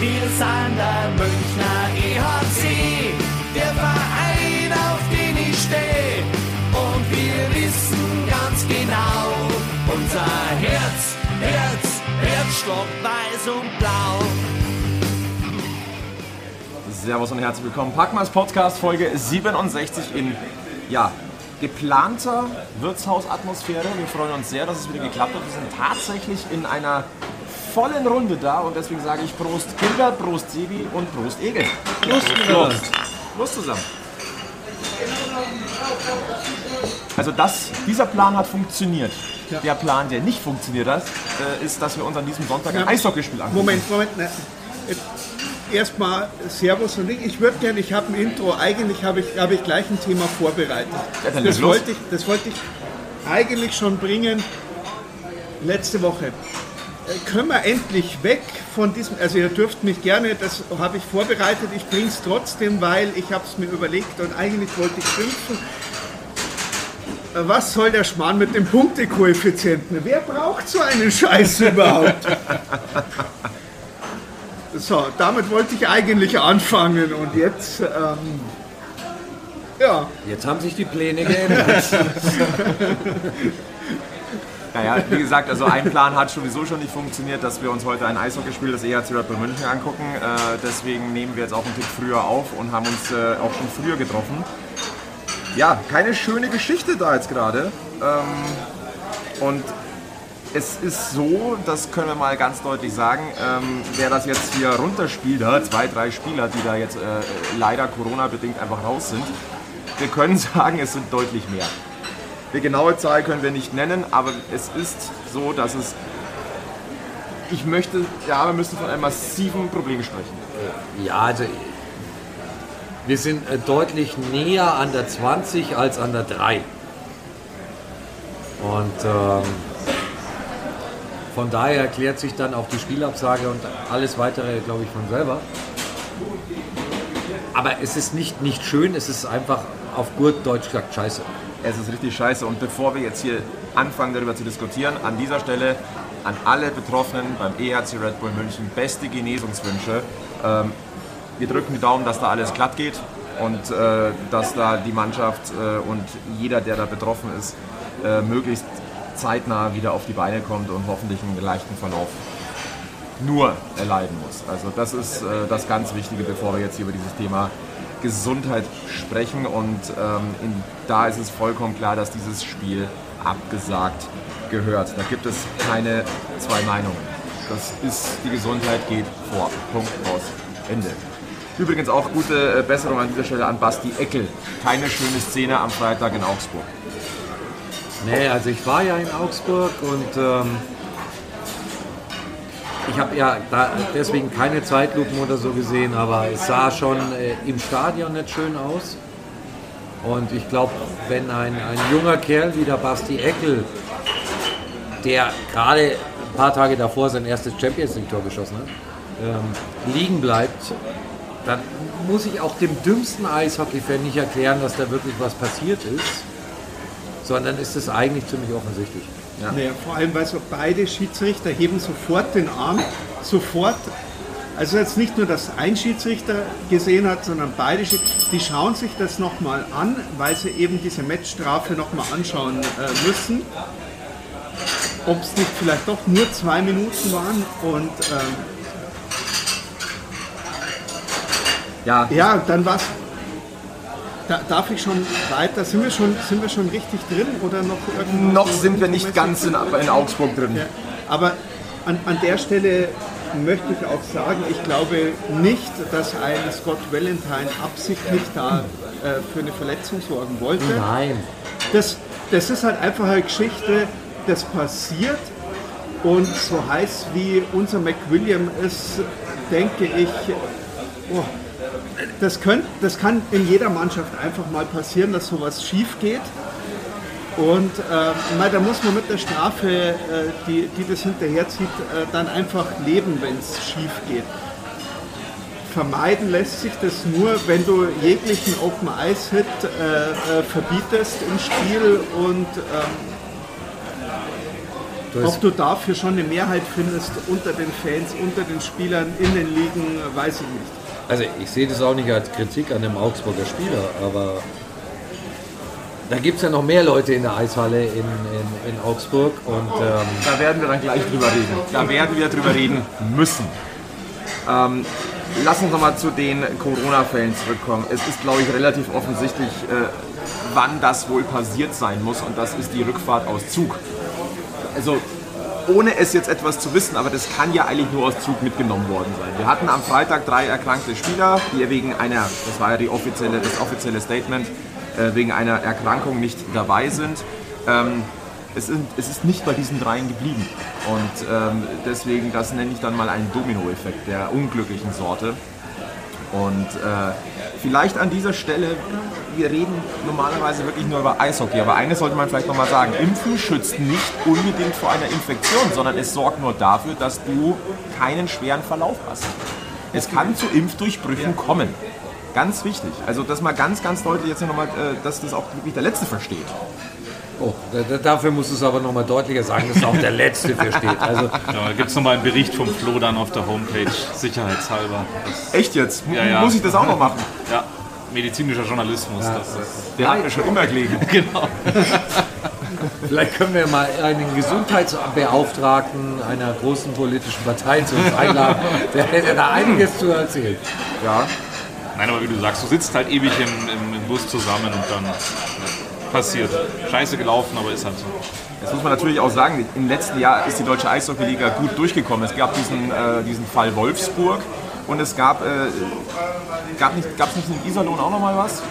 Wir sind der Münchner EHC, der Verein, auf den ich stehe. Und wir wissen ganz genau, unser Herz, Herz, Herzstock weiß und blau. Servus und herzlich willkommen. Packmas Podcast Folge 67 in ja, geplanter Wirtshausatmosphäre. Wir freuen uns sehr, dass es wieder geklappt hat. Wir sind tatsächlich in einer vollen Runde da und deswegen sage ich Prost Kinder, Prost Sebi und Prost Egel. Prost, Prost. Prost zusammen. Also das, dieser Plan hat funktioniert. Der Plan, der nicht funktioniert hat, äh, ist, dass wir uns an diesem Sonntag ein Ja. Eishockeyspiel angucken. Moment, Moment. Ne. Erstmal Servus und ich. Ich würde gerne, ich habe ein Intro, eigentlich habe ich, habe ich gleich ein Thema vorbereitet. Ja, das, wollte ich, das wollte ich eigentlich schon bringen letzte Woche. Können wir endlich weg von diesem, also ihr dürft mich gerne, das habe ich vorbereitet, ich bringe es trotzdem, weil ich habe es mir überlegt und eigentlich wollte ich schimpfen. Äh, Was soll der Schmarrn mit dem Punktekoeffizienten? Wer braucht so einen Scheiß überhaupt? So, damit wollte ich eigentlich anfangen und jetzt, ähm, ja, Jetzt haben sich die Pläne geändert. Naja, wie gesagt, also ein Plan hat sowieso schon nicht funktioniert, dass wir uns heute ein Eishockeyspiel des EHC Bull München angucken. Äh, deswegen nehmen wir jetzt auch einen Tick früher auf und haben uns äh, auch schon früher getroffen. Ja, keine schöne Geschichte da jetzt gerade. Ähm, und es ist so, das können wir mal ganz deutlich sagen, ähm, wer das jetzt hier runterspielt, ja, zwei, drei Spieler, die da jetzt äh, leider Corona-bedingt einfach raus sind, wir können sagen, es sind deutlich mehr. Die genaue Zahl können wir nicht nennen, aber es ist so, dass es. Ich möchte, ja, wir müssen von einem massiven Problem sprechen. Ja, also wir sind äh, deutlich näher an der 20 als an der 3. Und ähm, von daher erklärt sich dann auch die Spielabsage und alles weitere, glaube ich, von selber. Aber es ist nicht, nicht schön, es ist einfach auf gut Deutsch gesagt scheiße. Es ist richtig scheiße. Und bevor wir jetzt hier anfangen, darüber zu diskutieren, an dieser Stelle an alle Betroffenen beim EHC Red Bull München beste Genesungswünsche. Ähm, wir drücken die Daumen, dass da alles glatt geht und äh, dass da die Mannschaft äh, und jeder, der da betroffen ist, äh, möglichst zeitnah wieder auf die Beine kommt und hoffentlich einen leichten Verlauf nur erleiden muss. Also das ist äh, das ganz Wichtige, bevor wir jetzt hier über dieses Thema Gesundheit sprechen. Und ähm, in, da ist es vollkommen klar, dass dieses Spiel abgesagt gehört. Da gibt es keine zwei Meinungen. Das ist, die Gesundheit geht vor. Punkt aus. Ende. Übrigens auch gute äh, Besserung an dieser Stelle an Basti Eckel. Keine schöne Szene am Freitag in Augsburg. Nee, also ich war ja in Augsburg und ähm, ich habe ja da deswegen keine Zeitlupen oder so gesehen, aber es sah schon äh, im Stadion nicht schön aus. Und ich glaube, wenn ein, ein junger Kerl wie der Basti Eckel, der gerade ein paar Tage davor sein erstes Champions League-Tor geschossen hat, ähm, liegen bleibt, dann muss ich auch dem dümmsten Eishockey-Fan nicht erklären, dass da wirklich was passiert ist, sondern ist es eigentlich ziemlich offensichtlich. Naja, vor allem, weil so beide Schiedsrichter heben sofort den Arm, sofort. Also jetzt nicht nur, dass ein Schiedsrichter gesehen hat, sondern beide Schiedsrichter, die schauen sich das nochmal an, weil sie eben diese Matchstrafe nochmal anschauen äh, müssen. Ob es nicht vielleicht doch nur zwei Minuten waren und ähm, Ja, ja, dann war's. Da, darf ich schon weiter? Sind wir schon, sind wir schon richtig drin oder noch irgendwo? noch sind wir nicht ganz in, in Augsburg drin. Ja, aber an, an der Stelle möchte ich auch sagen, ich glaube nicht, dass ein Scott Valentine absichtlich da äh, für eine Verletzung sorgen wollte. Nein. Das, das ist halt einfach eine Geschichte, das passiert und so heiß wie unser McWilliam ist, denke ich, oh, das, könnt, das kann in jeder Mannschaft einfach mal passieren, dass sowas schief geht. Und äh, da muss man mit der Strafe, äh, die, die das hinterherzieht, äh, dann einfach leben, wenn es schief geht. Vermeiden lässt sich das nur, wenn du jeglichen Open Ice Hit äh, äh, verbietest im Spiel und ähm, Ob du dafür schon eine Mehrheit findest unter den Fans, unter den Spielern, in den Ligen, weiß ich nicht. Also ich sehe das auch nicht als Kritik an dem Augsburger Spieler, aber da gibt es ja noch mehr Leute in der Eishalle in, in, in Augsburg und ähm, Da werden wir dann gleich drüber reden. Da werden wir drüber reden müssen. Ähm, lass uns nochmal zu den Corona-Fällen zurückkommen. Es ist, glaube ich, relativ offensichtlich, äh, wann das wohl passiert sein muss und das ist die Rückfahrt aus Zug. Also ohne es jetzt etwas zu wissen, aber das kann ja eigentlich nur aus Zug mitgenommen worden sein. Wir hatten am Freitag drei erkrankte Spieler, die wegen einer, das war ja die offizielle, das offizielle Statement, äh, wegen einer Erkrankung nicht dabei sind. Ähm, es, sind, es ist nicht bei diesen dreien geblieben. Und ähm, deswegen, das nenne ich dann mal einen Dominoeffekt der unglücklichen Sorte. Und äh, vielleicht an dieser Stelle, wir reden normalerweise wirklich nur über Eishockey, aber eines sollte man vielleicht nochmal sagen, Impfen schützt nicht unbedingt vor einer Infektion, sondern es sorgt nur dafür, dass du keinen schweren Verlauf hast. Es kann zu Impfdurchbrüchen kommen. Ganz wichtig. Also das mal ganz, ganz deutlich jetzt nochmal, äh, dass das auch wirklich der Letzte versteht. oh, da, da, dafür musst du es aber nochmal deutlicher sagen, dass auch der Letzte versteht. Also Ja, da gibt es nochmal einen Bericht vom Flo dann auf der Homepage, sicherheitshalber. Das, Echt jetzt? M- Ja, ja. Muss ich das auch noch machen? ja, medizinischer Journalismus. Das ist, Der hat mir schon immer gelegen. genau. vielleicht können wir mal einen Gesundheitsbeauftragten einer großen politischen Partei zu uns einladen. Der hätte da einiges zu erzählen. Ja. Nein, aber wie du sagst, du sitzt halt ewig im, im, im Bus zusammen und dann passiert. Scheiße gelaufen, aber ist halt so. Jetzt muss man natürlich auch sagen, im letzten Jahr ist die Deutsche Eishockeyliga gut durchgekommen. Es gab diesen, äh, diesen Fall Wolfsburg und es gab, äh, gab nicht, gab's nicht in Iserlohn auch nochmal was?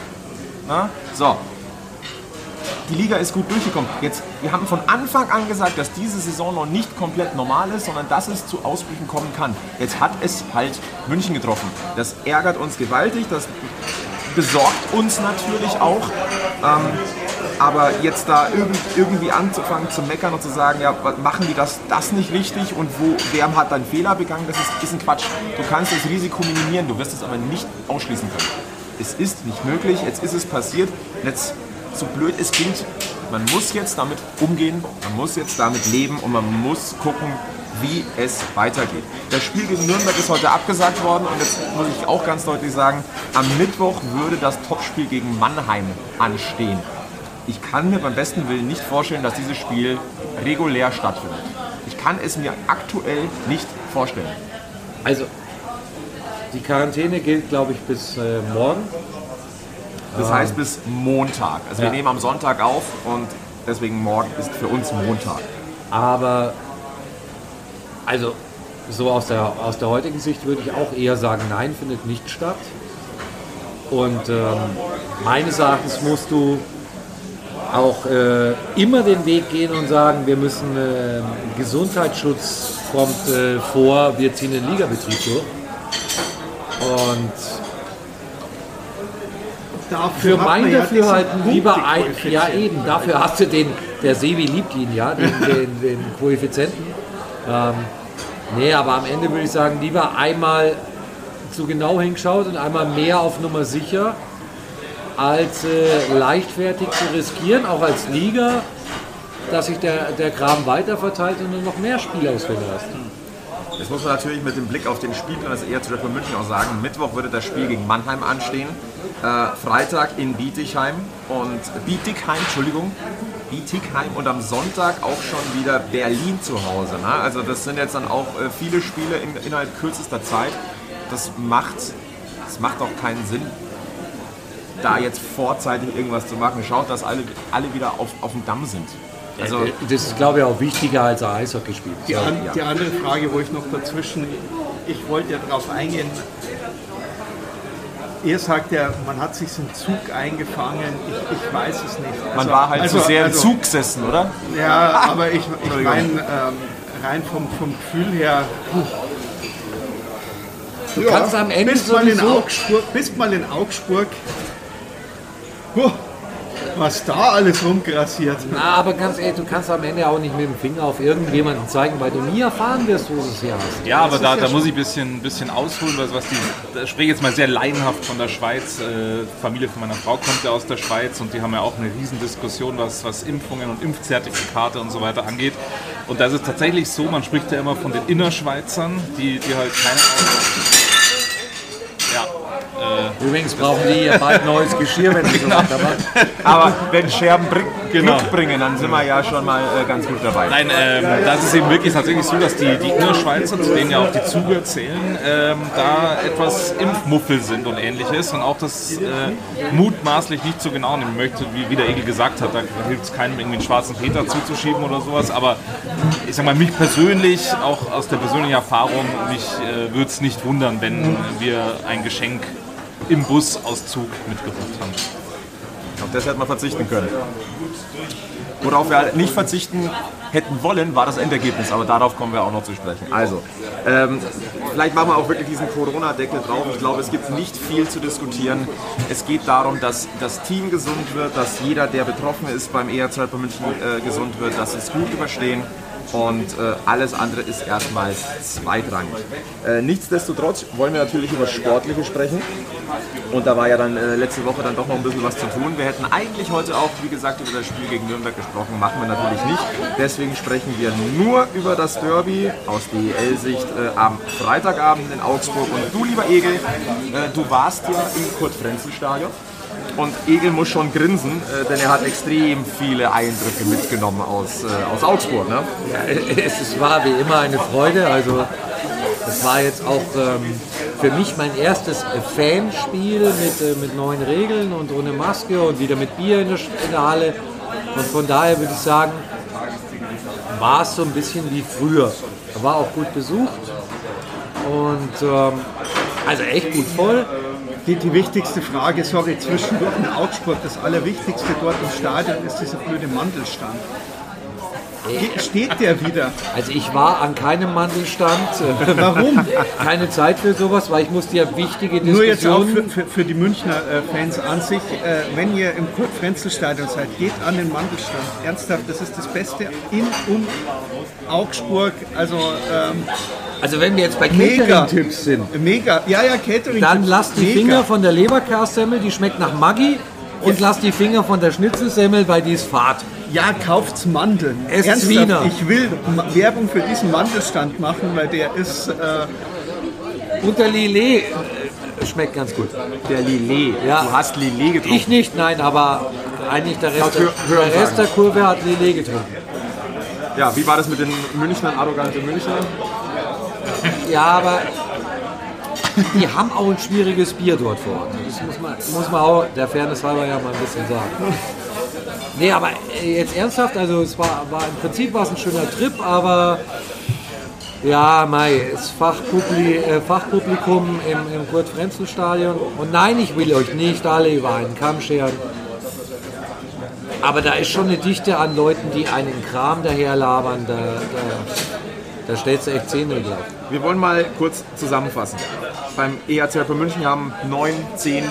Na? So. Die Liga ist gut durchgekommen. Jetzt, wir haben von Anfang an gesagt, dass diese Saison noch nicht komplett normal ist, sondern dass es zu Ausbrüchen kommen kann. Jetzt hat es halt München getroffen. Das ärgert uns gewaltig, das besorgt uns natürlich auch. Ähm, aber jetzt da irgend, irgendwie anzufangen zu meckern und zu sagen, ja, machen die das, das nicht richtig und wo, wer hat dann Fehler begangen, das ist, ist ein Quatsch. Du kannst das Risiko minimieren, du wirst es aber nicht ausschließen können. Es ist nicht möglich, jetzt ist es passiert, jetzt, so blöd es klingt, man muss jetzt damit umgehen, man muss jetzt damit leben und man muss gucken, wie es weitergeht. Das Spiel gegen Nürnberg ist heute abgesagt worden und jetzt muss ich auch ganz deutlich sagen, am Mittwoch würde das Topspiel gegen Mannheim anstehen. Ich kann mir beim besten Willen nicht vorstellen, dass dieses Spiel regulär stattfindet. Ich kann es mir aktuell nicht vorstellen. Also, die Quarantäne gilt, glaube ich, bis äh, morgen. Das heißt bis Montag. Also wir Ja. nehmen am Sonntag auf und deswegen morgen ist für uns Montag. Aber, also, so aus der, aus der heutigen Sicht würde ich auch eher sagen, nein, findet nicht statt. Und ähm, meines Erachtens musst du auch äh, immer den Weg gehen und sagen, wir müssen äh, Gesundheitsschutz kommt äh, vor, wir ziehen den Ligabetrieb durch. Und Dafür für mein man ja Dafürhalten diesen lieber ein, ja eben, dafür hast du den, der Sebi liebt ihn, ja, den, den, den Koeffizienten. Ähm, nee, aber am Ende würde ich sagen, lieber einmal zu genau hingeschaut und einmal mehr auf Nummer sicher, als äh, leichtfertig zu riskieren, auch als Liga, dass sich der, der Kram weiter verteilt und du noch mehr Spielausfälle hast. Jetzt muss man natürlich mit dem Blick auf den Spielplan des Red Bull München auch sagen, Mittwoch würde das Spiel gegen Mannheim anstehen, äh, Freitag in Bietigheim und Bietigheim, Entschuldigung, Bietigheim und am Sonntag auch schon wieder Berlin zu Hause. Ne? Also das sind jetzt dann auch äh, viele Spiele in, innerhalb kürzester Zeit. Das macht, das macht auch keinen Sinn, da jetzt vorzeitig irgendwas zu machen. Schaut, dass alle, alle wieder auf, auf dem Damm sind. Also Äh, das ist, glaube ich, auch wichtiger als ein Eishockeyspiel. Die, an, die andere Frage, wo ich noch dazwischen, ich wollte ja darauf eingehen, ihr sagt ja, man hat sich im Zug eingefangen, ich, ich weiß es nicht. man Also- war halt also- zu sehr also- im Zug gesessen, oder? Ja, aber ich, ich meine, ähm, rein vom, vom Gefühl her, Du kannst am Ende bist mal in sowieso- Augsburg, bist mal in Augsburg, huh, was da alles rumgrassiert. Na, aber ganz ehrlich, du kannst am Ende auch nicht mit dem Finger auf irgendjemanden zeigen, weil du nie erfahren wirst, wo du es her hast. Ja, aber da, da muss ich ein bisschen, bisschen ausholen, was, was die, da spreche ich jetzt mal sehr laienhaft von der Schweiz. Äh, Familie von meiner Frau kommt ja aus der Schweiz und die haben ja auch eine Riesendiskussion, was, was Impfungen und Impfzertifikate und so weiter angeht. Und da ist es tatsächlich so, man spricht ja immer von den Innerschweizern, die, die halt keine... Ja, Übrigens brauchen die hier bald neues Geschirr, wenn sie so weitermachen. Aber wenn Scherben bring, Genau. Glück bringen, dann sind wir ja schon mal äh, ganz gut dabei. Nein, ähm, das ist eben wirklich tatsächlich so, dass die, die Innerschweizer, zu denen ja auch die Zuger zählen, ähm, da etwas Impfmuffel sind und ähnliches und auch das äh, mutmaßlich nicht so genau nehmen möchte, wie, wie der Egel gesagt hat. Da hilft es keinem, irgendwie einen schwarzen Peter zuzuschieben oder sowas, aber ich sag mal, mich persönlich, auch aus der persönlichen Erfahrung, mich äh, würde es nicht wundern, wenn wir ein Geschenk im Busauszug mitgebracht haben. Auf das hätte man verzichten können. Worauf wir nicht verzichten hätten wollen, war das Endergebnis, aber darauf kommen wir auch noch zu sprechen. Also, ähm, vielleicht machen wir auch wirklich diesen Corona-Deckel drauf. Ich glaube, es gibt nicht viel zu diskutieren. Es geht darum, dass das Team gesund wird, dass jeder, der betroffen ist beim ERZ bei München äh, gesund wird, dass sie es gut überstehen. Und äh, alles andere ist erstmal zweitrangig. Äh, nichtsdestotrotz wollen wir natürlich über Sportliche sprechen. Und da war ja dann äh, letzte Woche dann doch noch ein bisschen was zu tun. Wir hätten eigentlich heute auch, wie gesagt, über das Spiel gegen Nürnberg gesprochen. Machen wir natürlich nicht. Deswegen sprechen wir nur über das Derby aus DEL-Sicht äh, am Freitagabend in Augsburg. Und du, lieber Egel, äh, du warst ja im Kurt-Frenzel-Stadion. Und Egel muss schon grinsen, äh, denn er hat extrem viele Eindrücke mitgenommen aus, äh, aus Augsburg. Ne? Es ist- war wie immer eine Freude. Also es war jetzt auch ähm, für mich mein erstes äh, Fanspiel mit, äh, mit neuen Regeln und ohne Maske und wieder mit Bier in der, in der Halle. Und von daher würde ich sagen, war es so ein bisschen wie früher. War auch gut besucht und ähm, also echt gut voll. Die, die wichtigste Frage, sorry, zwischendurch in Augsburg, das Allerwichtigste dort im Stadion ist dieser blöde Mandelstand. Ge- Steht der wieder? Also ich war an keinem Mandelstand. Warum? Keine Zeit für sowas, weil ich musste ja wichtige Nur jetzt auch Diskussionen für, für, für die Münchner äh, Fans an sich, äh, wenn ihr im Kurt-Frenzel-Stadion seid, geht an den Mandelstand. Ernsthaft, das ist das Beste in und Augsburg. Also ähm, Also wenn wir jetzt bei Mega. Catering-Tipps sind, mega. Ja, ja, Catering. dann lasst die mega. Finger von der Leberkassemmel, die schmeckt nach Maggi. Und lasst die Finger von der Schnitzelsemmel, weil die ist fad. Ja, kauft's Mandeln. Esst's Ernsthaft, Wiener. ich will Werbung für diesen Mandelstand machen, weil der ist. Äh, Und der Lillet äh, schmeckt ganz gut. Der Lillet. Ja. Du hast Lillet getrunken. Ich nicht, nein, aber eigentlich der Rest, der, Hör- der, Rest der Kurve hat Lillet getrunken. Ja, wie war das mit den Münchnern, arrogante Münchner? Ja, aber die haben auch ein schwieriges Bier dort vor Ort. Das muss man, muss man auch der Fairness halber ja mal ein bisschen sagen. Nee, aber äh, jetzt ernsthaft, also es war, war im Prinzip war es ein schöner Trip, aber ja, Mai, das Fachpubli äh, Fachpublikum im, im Kurt-Frenzel-Stadion. Und nein, ich will euch nicht alle über einen Kamm scheren. Aber da ist schon eine Dichte an Leuten, die einen Kram daherlabern, da, da, da stellst du echt Zähne gleich. Wir wollen mal kurz zusammenfassen. Beim EHC München haben neun, zehn,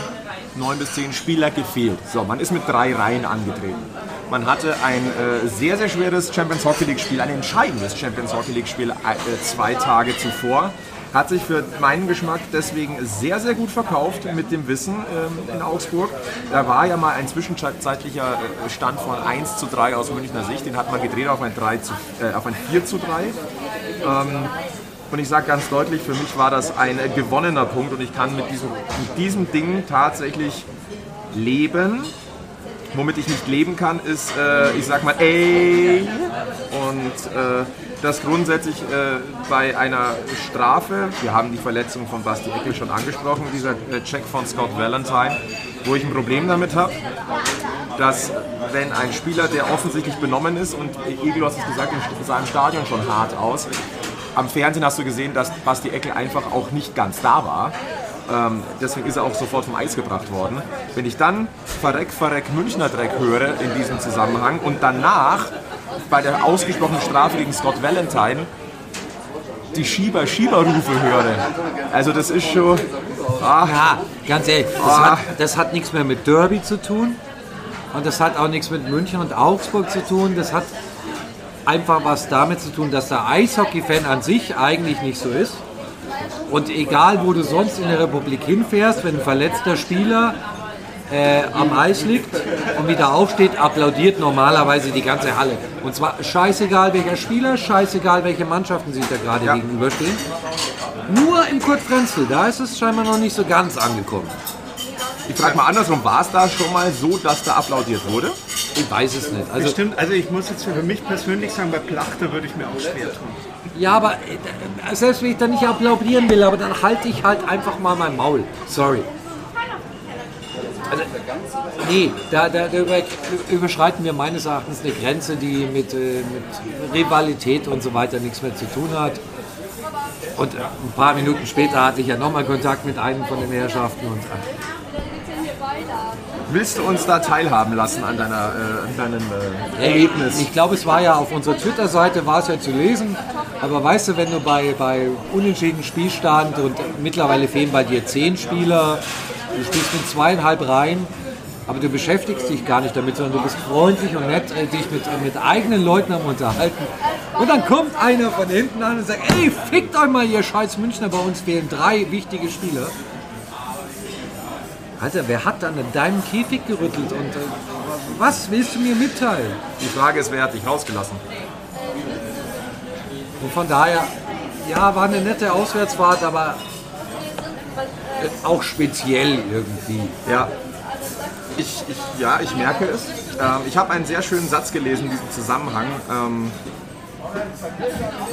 neun bis zehn Spieler gefehlt. So, man ist mit drei Reihen angetreten. Man hatte ein äh, sehr, sehr schweres Champions Hockey League Spiel, ein entscheidendes Champions Hockey League Spiel äh, zwei Tage zuvor. Hat sich für meinen Geschmack deswegen sehr, sehr gut verkauft mit dem Wissen ähm, in Augsburg. Da war ja mal ein zwischenzeitlicher äh, Stand von 1 zu 3 aus Münchner Sicht. Den hat man gedreht auf ein, 3 zu, äh, auf ein 4 zu 3. Und ich sage ganz deutlich, für mich war das ein gewonnener Punkt und ich kann mit diesem, mit diesem Ding tatsächlich leben. Womit ich nicht leben kann, ist, äh, ich sag mal, ey. Und äh, das grundsätzlich äh, bei einer Strafe, wir haben die Verletzung von Basti Eckel schon angesprochen, dieser äh, Check von Scott Valentine, wo ich ein Problem damit habe, dass wenn ein Spieler, der offensichtlich benommen ist und Egel, du hast es gesagt, sah im Stadion schon hart aus, am Fernsehen hast du gesehen, dass Basti Eckel einfach auch nicht ganz da war. Ähm, deswegen ist er auch sofort vom Eis gebracht worden. Wenn ich dann Verreck, Verreck, Münchner Dreck höre in diesem Zusammenhang und danach bei der ausgesprochenen Strafe gegen Scott Valentine die Schieber-Schieber-Rufe höre, also das ist schon... Ah, Ja, ganz ehrlich, das, Ah. hat, das hat nichts mehr mit Derby zu tun. Und das hat auch nichts mit München und Augsburg zu tun. Das hat einfach was damit zu tun, dass der Eishockey-Fan an sich eigentlich nicht so ist. Und egal, wo du sonst in der Republik hinfährst, wenn ein verletzter Spieler äh, am Eis liegt und wieder aufsteht, applaudiert normalerweise die ganze Halle. Und zwar scheißegal welcher Spieler, scheißegal welche Mannschaften sich da gerade Ja. gegenüberstehen. Nur im Kurt Frenzel, da ist es scheinbar noch nicht so ganz angekommen. Ich frage mal andersrum, war es da schon mal so, dass da applaudiert wurde? Ich weiß es nicht. Also, Stimmt, also ich muss jetzt für mich persönlich sagen, bei Plachter würde ich mir auch schwer tun. ja, aber äh, selbst wenn ich da nicht applaudieren will, aber dann halte ich halt einfach mal mein Maul. Sorry. Also, nee, da, da, da über, überschreiten wir meines Erachtens eine Grenze, die mit, äh, mit Rivalität und so weiter nichts mehr zu tun hat. Und äh, ein paar Minuten später hatte ich ja nochmal Kontakt mit einem von den Herrschaften und äh, Willst du uns da teilhaben lassen an, deiner, äh, an deinem äh, Erlebnis? Ich glaube, es war ja auf unserer Twitter-Seite war es ja zu lesen. Aber weißt du, wenn du bei, bei unentschieden Spielstand und mittlerweile fehlen bei dir zehn Spieler, du spielst mit zweieinhalb Reihen, aber du beschäftigst dich gar nicht damit, sondern du bist freundlich und nett, äh, dich mit, äh, mit eigenen Leuten am Unterhalten. Und dann kommt einer von hinten an und sagt, ey, fickt euch mal, ihr scheiß Münchner, bei uns fehlen drei wichtige Spieler. Alter, wer hat dann in deinem Käfig gerüttelt und äh, was willst du mir mitteilen? Die Frage ist, wer hat dich rausgelassen? Und von daher, ja, war eine nette Auswärtsfahrt, aber äh, auch speziell irgendwie. Ja, ich, ich, ja, ich merke es. Ähm, ich habe einen sehr schönen Satz gelesen in diesem Zusammenhang. Ähm,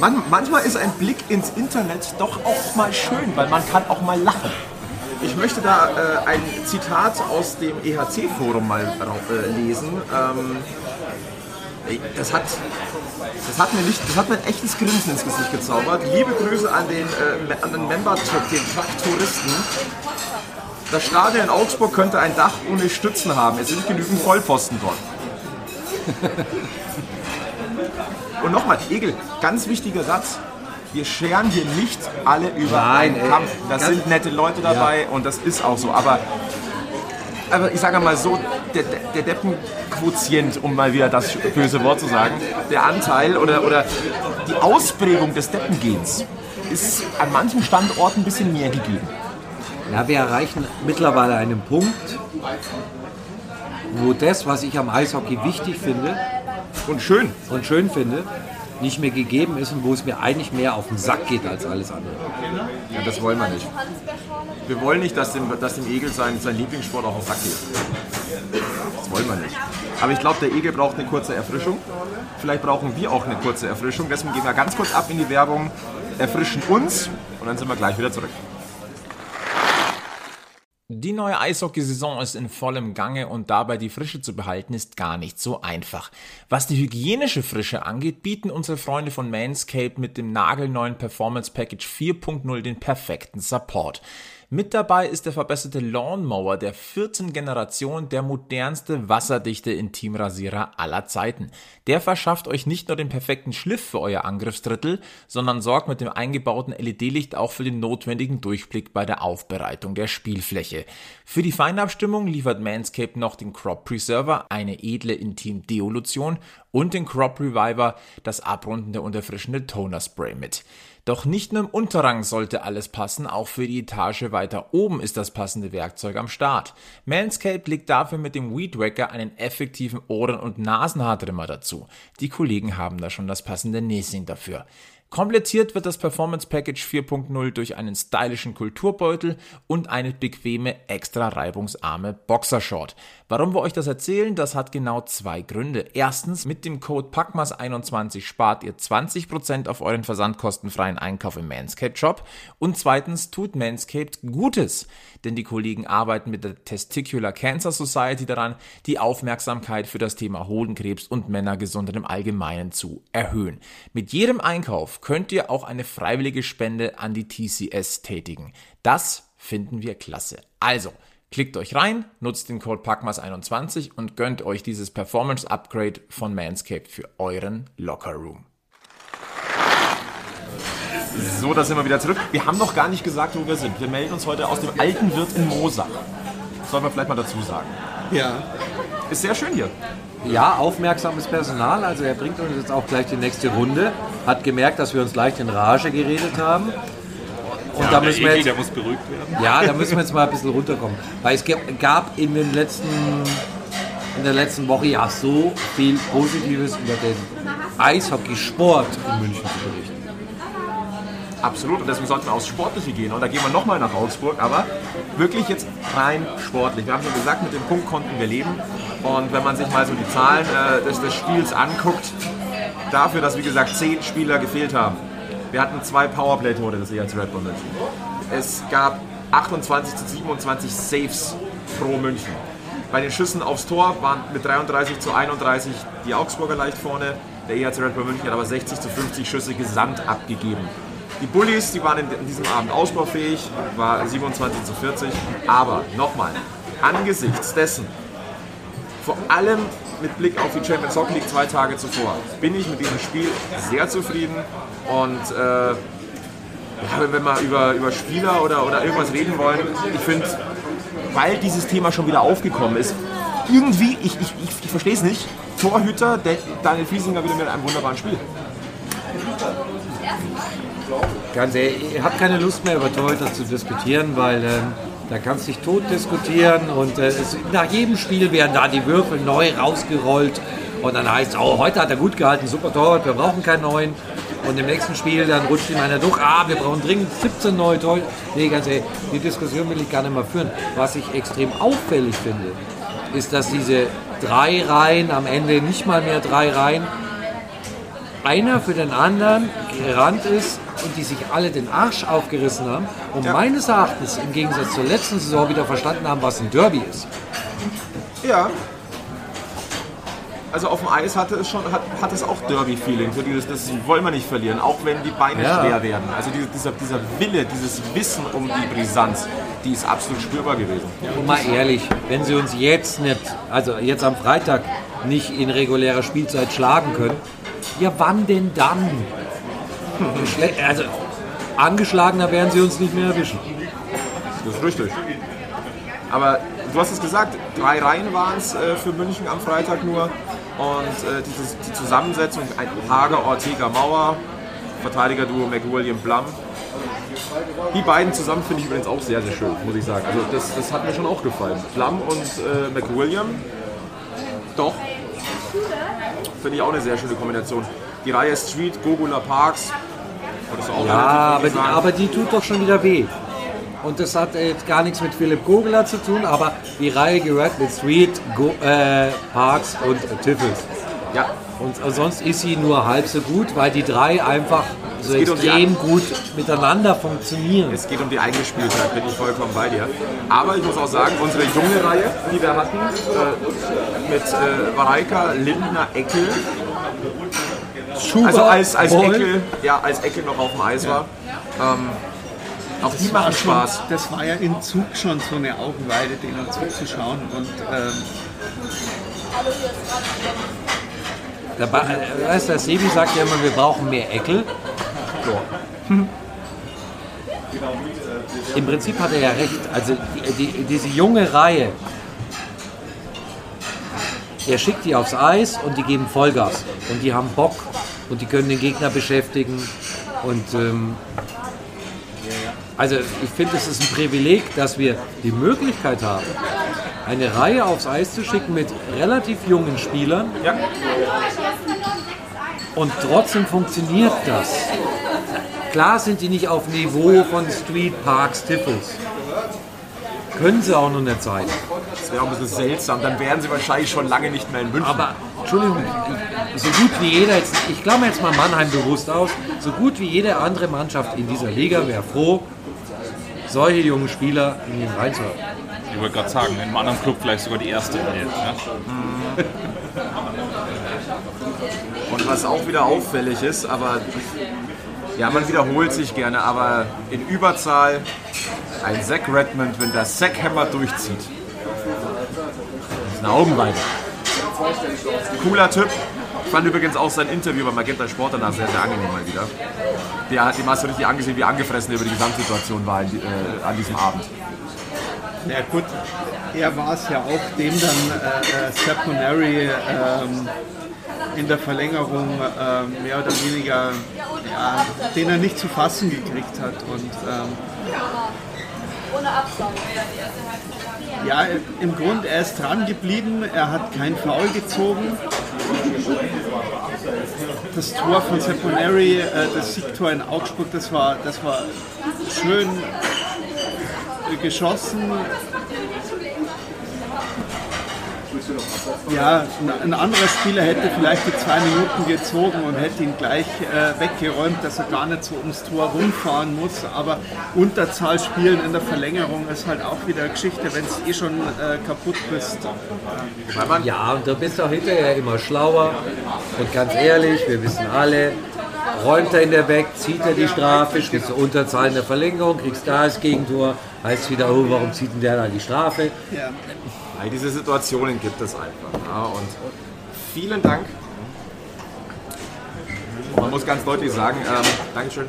man, manchmal ist ein Blick ins Internet doch auch mal schön, weil man kann auch mal lachen. Ich möchte da äh, ein Zitat aus dem EHC-Forum mal äh, lesen. Ähm, das hat, das hat mir nicht, das hat mir ein echtes Grinsen ins Gesicht gezaubert. Liebe Grüße an den, äh, an den Member, den Traktoristen. Das Stadion in Augsburg könnte ein Dach ohne Stützen haben. Es sind genügend Vollpfosten dort. Und nochmal, Egel, ganz wichtiger Satz. Wir scheren hier nicht alle über Nein, einen Kamm. Da sind nette Leute dabei und das ist auch so. Aber, aber ich sage mal so, der, der Deppenquotient, um mal wieder das böse Wort zu sagen, der Anteil oder, oder die Ausprägung des Deppengens ist an manchen Standorten ein bisschen mehr gegeben. Ja, wir erreichen mittlerweile einen Punkt, wo das, was ich am Eishockey wichtig finde Und schön. und schön finde, nicht mehr gegeben ist und wo es mir eigentlich mehr auf den Sack geht als alles andere. Ja, das wollen wir nicht. Wir wollen nicht, dass dem, dass dem Egel sein, sein Lieblingssport auf den Sack geht. Das wollen wir nicht. Aber ich glaube, der Egel braucht eine kurze Erfrischung. Vielleicht brauchen wir auch eine kurze Erfrischung. Deswegen gehen wir ganz kurz ab in die Werbung, erfrischen uns und dann sind wir gleich wieder zurück. Die neue Eishockeysaison ist in vollem Gange und dabei die Frische zu behalten ist gar nicht so einfach. Was die hygienische Frische angeht, bieten unsere Freunde von Manscaped mit dem nagelneuen Performance Package 4.0 den perfekten Support. Mit dabei ist der verbesserte Lawnmower der vierten Generation, der modernste wasserdichte Intimrasierer aller Zeiten. Der verschafft euch nicht nur den perfekten Schliff für euer Angriffsdrittel, sondern sorgt mit dem eingebauten LED-Licht auch für den notwendigen Durchblick bei der Aufbereitung der Spielfläche. Für die Feinabstimmung liefert Manscaped noch den Crop Preserver, eine edle Intim-Deolution und den Crop Reviver, das abrundende und erfrischende Toner Spray mit. Doch nicht nur im Unterrang sollte alles passen, auch für die Etage weiter oben ist das passende Werkzeug am Start. Manscaped legt dafür mit dem Weed Wacker einen effektiven Ohren- und Nasenhaartrimmer dazu. Die Kollegen haben da schon das passende Näschen dafür. Komplettiert wird das Performance Package 4.0 durch einen stylischen Kulturbeutel und eine bequeme, extra reibungsarme Boxershort. Warum wir euch das erzählen, das hat genau zwei Gründe. Erstens, mit dem Code PACMAS21 spart ihr 20% auf euren versandkostenfreien Einkauf im Manscaped Shop. Und zweitens tut Manscaped Gutes, denn die Kollegen arbeiten mit der Testicular Cancer Society daran, die Aufmerksamkeit für das Thema Hodenkrebs und Männergesundheit im Allgemeinen zu erhöhen. Mit jedem Einkauf könnt ihr auch eine freiwillige Spende an die TCS tätigen. Das finden wir klasse. Also, klickt euch rein, nutzt den Code PACMAS21 und gönnt euch dieses Performance Upgrade von Manscaped für euren Locker Room. So, da sind wir wieder zurück. Wir haben noch gar nicht gesagt, wo wir sind. Wir melden uns heute aus dem alten Wirt in Moosach. Sollen wir vielleicht mal dazu sagen. Ja, ist sehr schön hier. Ja, aufmerksames Personal. Also er bringt uns jetzt auch gleich die nächste Runde. Hat gemerkt, dass wir uns leicht in Rage geredet haben. Und da der müssen wir Egel, jetzt, der muss beruhigt werden. ja, da müssen wir jetzt mal ein bisschen runterkommen. Weil es gab in den letzten in der letzten Woche ja so viel Positives über den Eishockeysport in München zu berichten. Absolut, und deswegen sollten wir aufs Sportliche gehen. Und da gehen wir nochmal nach Augsburg, aber wirklich jetzt rein sportlich. Wir haben schon gesagt, mit dem Punkt konnten wir leben. Und wenn man sich mal so die Zahlen äh, des, des Spiels anguckt, dafür, dass wie gesagt zehn Spieler gefehlt haben. Wir hatten zwei Powerplay-Tore des EHC Red Bull München. Es gab 28 zu 27 Saves pro München. Bei den Schüssen aufs Tor waren mit 33 zu 31 die Augsburger leicht vorne. Der EHC Red Bull München hat aber 60 zu 50 Schüsse gesamt abgegeben. Die Bullies, die waren in, in diesem Abend ausbaufähig, war 27 zu 40. Aber nochmal, angesichts dessen, vor allem mit Blick auf die Champions Hockey League zwei Tage zuvor, bin ich mit diesem Spiel sehr zufrieden. Und äh, ja, wenn wir über, über Spieler oder, oder irgendwas reden wollen, ich finde, weil dieses Thema schon wieder aufgekommen ist, irgendwie, ich, ich, ich, verstehe es nicht, Torhüter, Daniel Fiesinger wieder mit einem wunderbaren Spiel. Ganz ehrlich, ich habe keine Lust mehr über Torhüter zu diskutieren, weil ähm, da kannst du dich tot diskutieren und äh, es, nach jedem Spiel werden da die Würfel neu rausgerollt und dann heißt es, oh, heute hat er gut gehalten, super Torwart, wir brauchen keinen neuen. Und im nächsten Spiel dann rutscht ihm einer durch, ah, wir brauchen dringend 17 neue Torhüter. Nee, ganz ehrlich, die Diskussion will ich gar nicht mehr führen. Was ich extrem auffällig finde, ist, dass diese drei Reihen am Ende nicht mal mehr drei Reihen einer für den anderen gerannt ist und die sich alle den Arsch aufgerissen haben und meines Erachtens im Gegensatz zur letzten Saison wieder verstanden haben, was ein Derby ist. Ja. Also auf dem Eis hatte es schon, hat, hat es auch Derby-Feeling. So dieses, das wollen wir nicht verlieren, auch wenn die Beine Ja. schwer werden. Also diese, dieser, dieser Wille, dieses Wissen um die Brisanz, die ist absolut spürbar gewesen. Und mal ehrlich, wenn sie uns jetzt nicht, also jetzt am Freitag nicht in regulärer Spielzeit schlagen können, ja wann denn dann? Also angeschlagener werden sie uns nicht mehr erwischen. Das ist richtig. Aber du hast es gesagt, drei Reihen waren es äh, für München am Freitag nur. Und äh, dieses, die Zusammensetzung, ein Hager, Ortega, Mauer, Verteidiger-Duo McWilliam, Blum. Die beiden zusammen finde ich übrigens auch sehr, sehr schön, muss ich sagen. Also das, das hat mir schon auch gefallen. Blum und äh, McWilliam, doch. Finde ich auch eine sehr schöne Kombination. Die Reihe Street, Gogula Parks. Auch Ja, aber die, aber die tut doch schon wieder weh. Und das hat äh, jetzt gar nichts mit Philipp Gogler zu tun, aber die Reihe gehört mit Street, Go, äh, Parks und äh, Tiffels. ja, Und äh, sonst ist sie nur halb so gut, weil die drei einfach so geht um extrem gut miteinander funktionieren. Es geht um die Eingespieltheit, bin ich vollkommen bei dir. Aber ich muss auch sagen, unsere junge Reihe, die wir hatten, äh, mit äh, Wareika, Lindner, Eckel, Schuber, also als, als, Eckel, ja, als Eckel noch auf dem Eis war, ähm, auch die war machen schon, Spaß. das war ja im Zug schon so eine Augenweide, denen zuzuschauen. Und ähm, Der, ba äh, weißt, der Sebi sagt ja immer, wir brauchen mehr Eckel. Im Prinzip hat er ja recht. Also die, die, diese junge Reihe, er schickt die aufs Eis und die geben Vollgas. Und die haben Bock und die können den Gegner beschäftigen. Und ähm, also ich finde, es ist ein Privileg, dass wir die Möglichkeit haben, eine Reihe aufs Eis zu schicken mit relativ jungen Spielern. Ja. Und trotzdem funktioniert das. Klar sind die nicht auf Niveau von Street Parks Tiffels. Können sie auch noch nicht sein. Das wäre auch ein bisschen seltsam, dann wären sie wahrscheinlich schon lange nicht mehr in München. Aber, Entschuldigung, so gut wie jeder, jetzt, ich klammer jetzt mal Mannheim bewusst aus, so gut wie jede andere Mannschaft in dieser Liga wäre froh, solche jungen Spieler in den reinzuhaben. Ich wollte gerade sagen, in einem anderen Club vielleicht sogar die erste. Ja? Und was auch wieder auffällig ist, aber ja, man wiederholt sich gerne, aber in Überzahl ein Zach Redmond, wenn der Zach Hammer durchzieht. Eine Augenweide. Cooler Typ. Ich fand übrigens auch sein Interview beim Magenta Sport danach sehr, sehr angenehm mal wieder. Der hat dem hast du richtig angesehen, wie angefressen er über die Gesamtsituation war in, äh, an diesem Abend. Ja gut, er war es ja auch, dem dann äh, äh, Sepp Moneri ähm, in der Verlängerung äh, mehr oder weniger, ja, den er nicht zu fassen gekriegt hat. Und ähm, ja, im Grunde, er ist dran geblieben, er hat kein Foul gezogen. Das Tor von Seponeri, äh, das Siegtor in Augsburg, das war, das war schön geschossen. Ja, ein anderer Spieler hätte vielleicht die zwei Minuten gezogen und hätte ihn gleich äh, weggeräumt, dass er gar nicht so ums Tor rumfahren muss. Aber Unterzahl spielen in der Verlängerung ist halt auch wieder Geschichte, wenn es eh schon äh, kaputt bist. Ja, und da bist du auch hinterher immer schlauer. Und ganz ehrlich, wir wissen alle, räumt er in der weg, zieht er die Strafe, spielst du Unterzahl in der Verlängerung, kriegst da das Gegentor, heißt wieder, oh, warum zieht denn der da die Strafe? Ja. All diese Situationen gibt es einfach. Ja, und vielen Dank. Man muss ganz deutlich sagen, ähm, Dankeschön.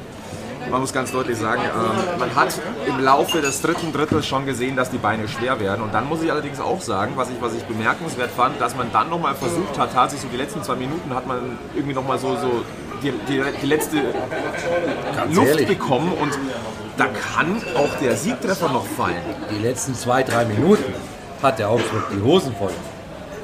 Man muss ganz deutlich sagen, ähm, man hat im Laufe des dritten Drittels schon gesehen, dass die Beine schwer werden. Und dann muss ich allerdings auch sagen, was ich, was ich bemerkenswert fand, dass man dann nochmal versucht hat, tatsächlich so die letzten zwei Minuten hat man irgendwie nochmal so, so die, die, die letzte Luft ehrlich. bekommen und da kann auch der Siegtreffer noch fallen. Die letzten zwei, drei Minuten hat der Augsburg die Hosen voll.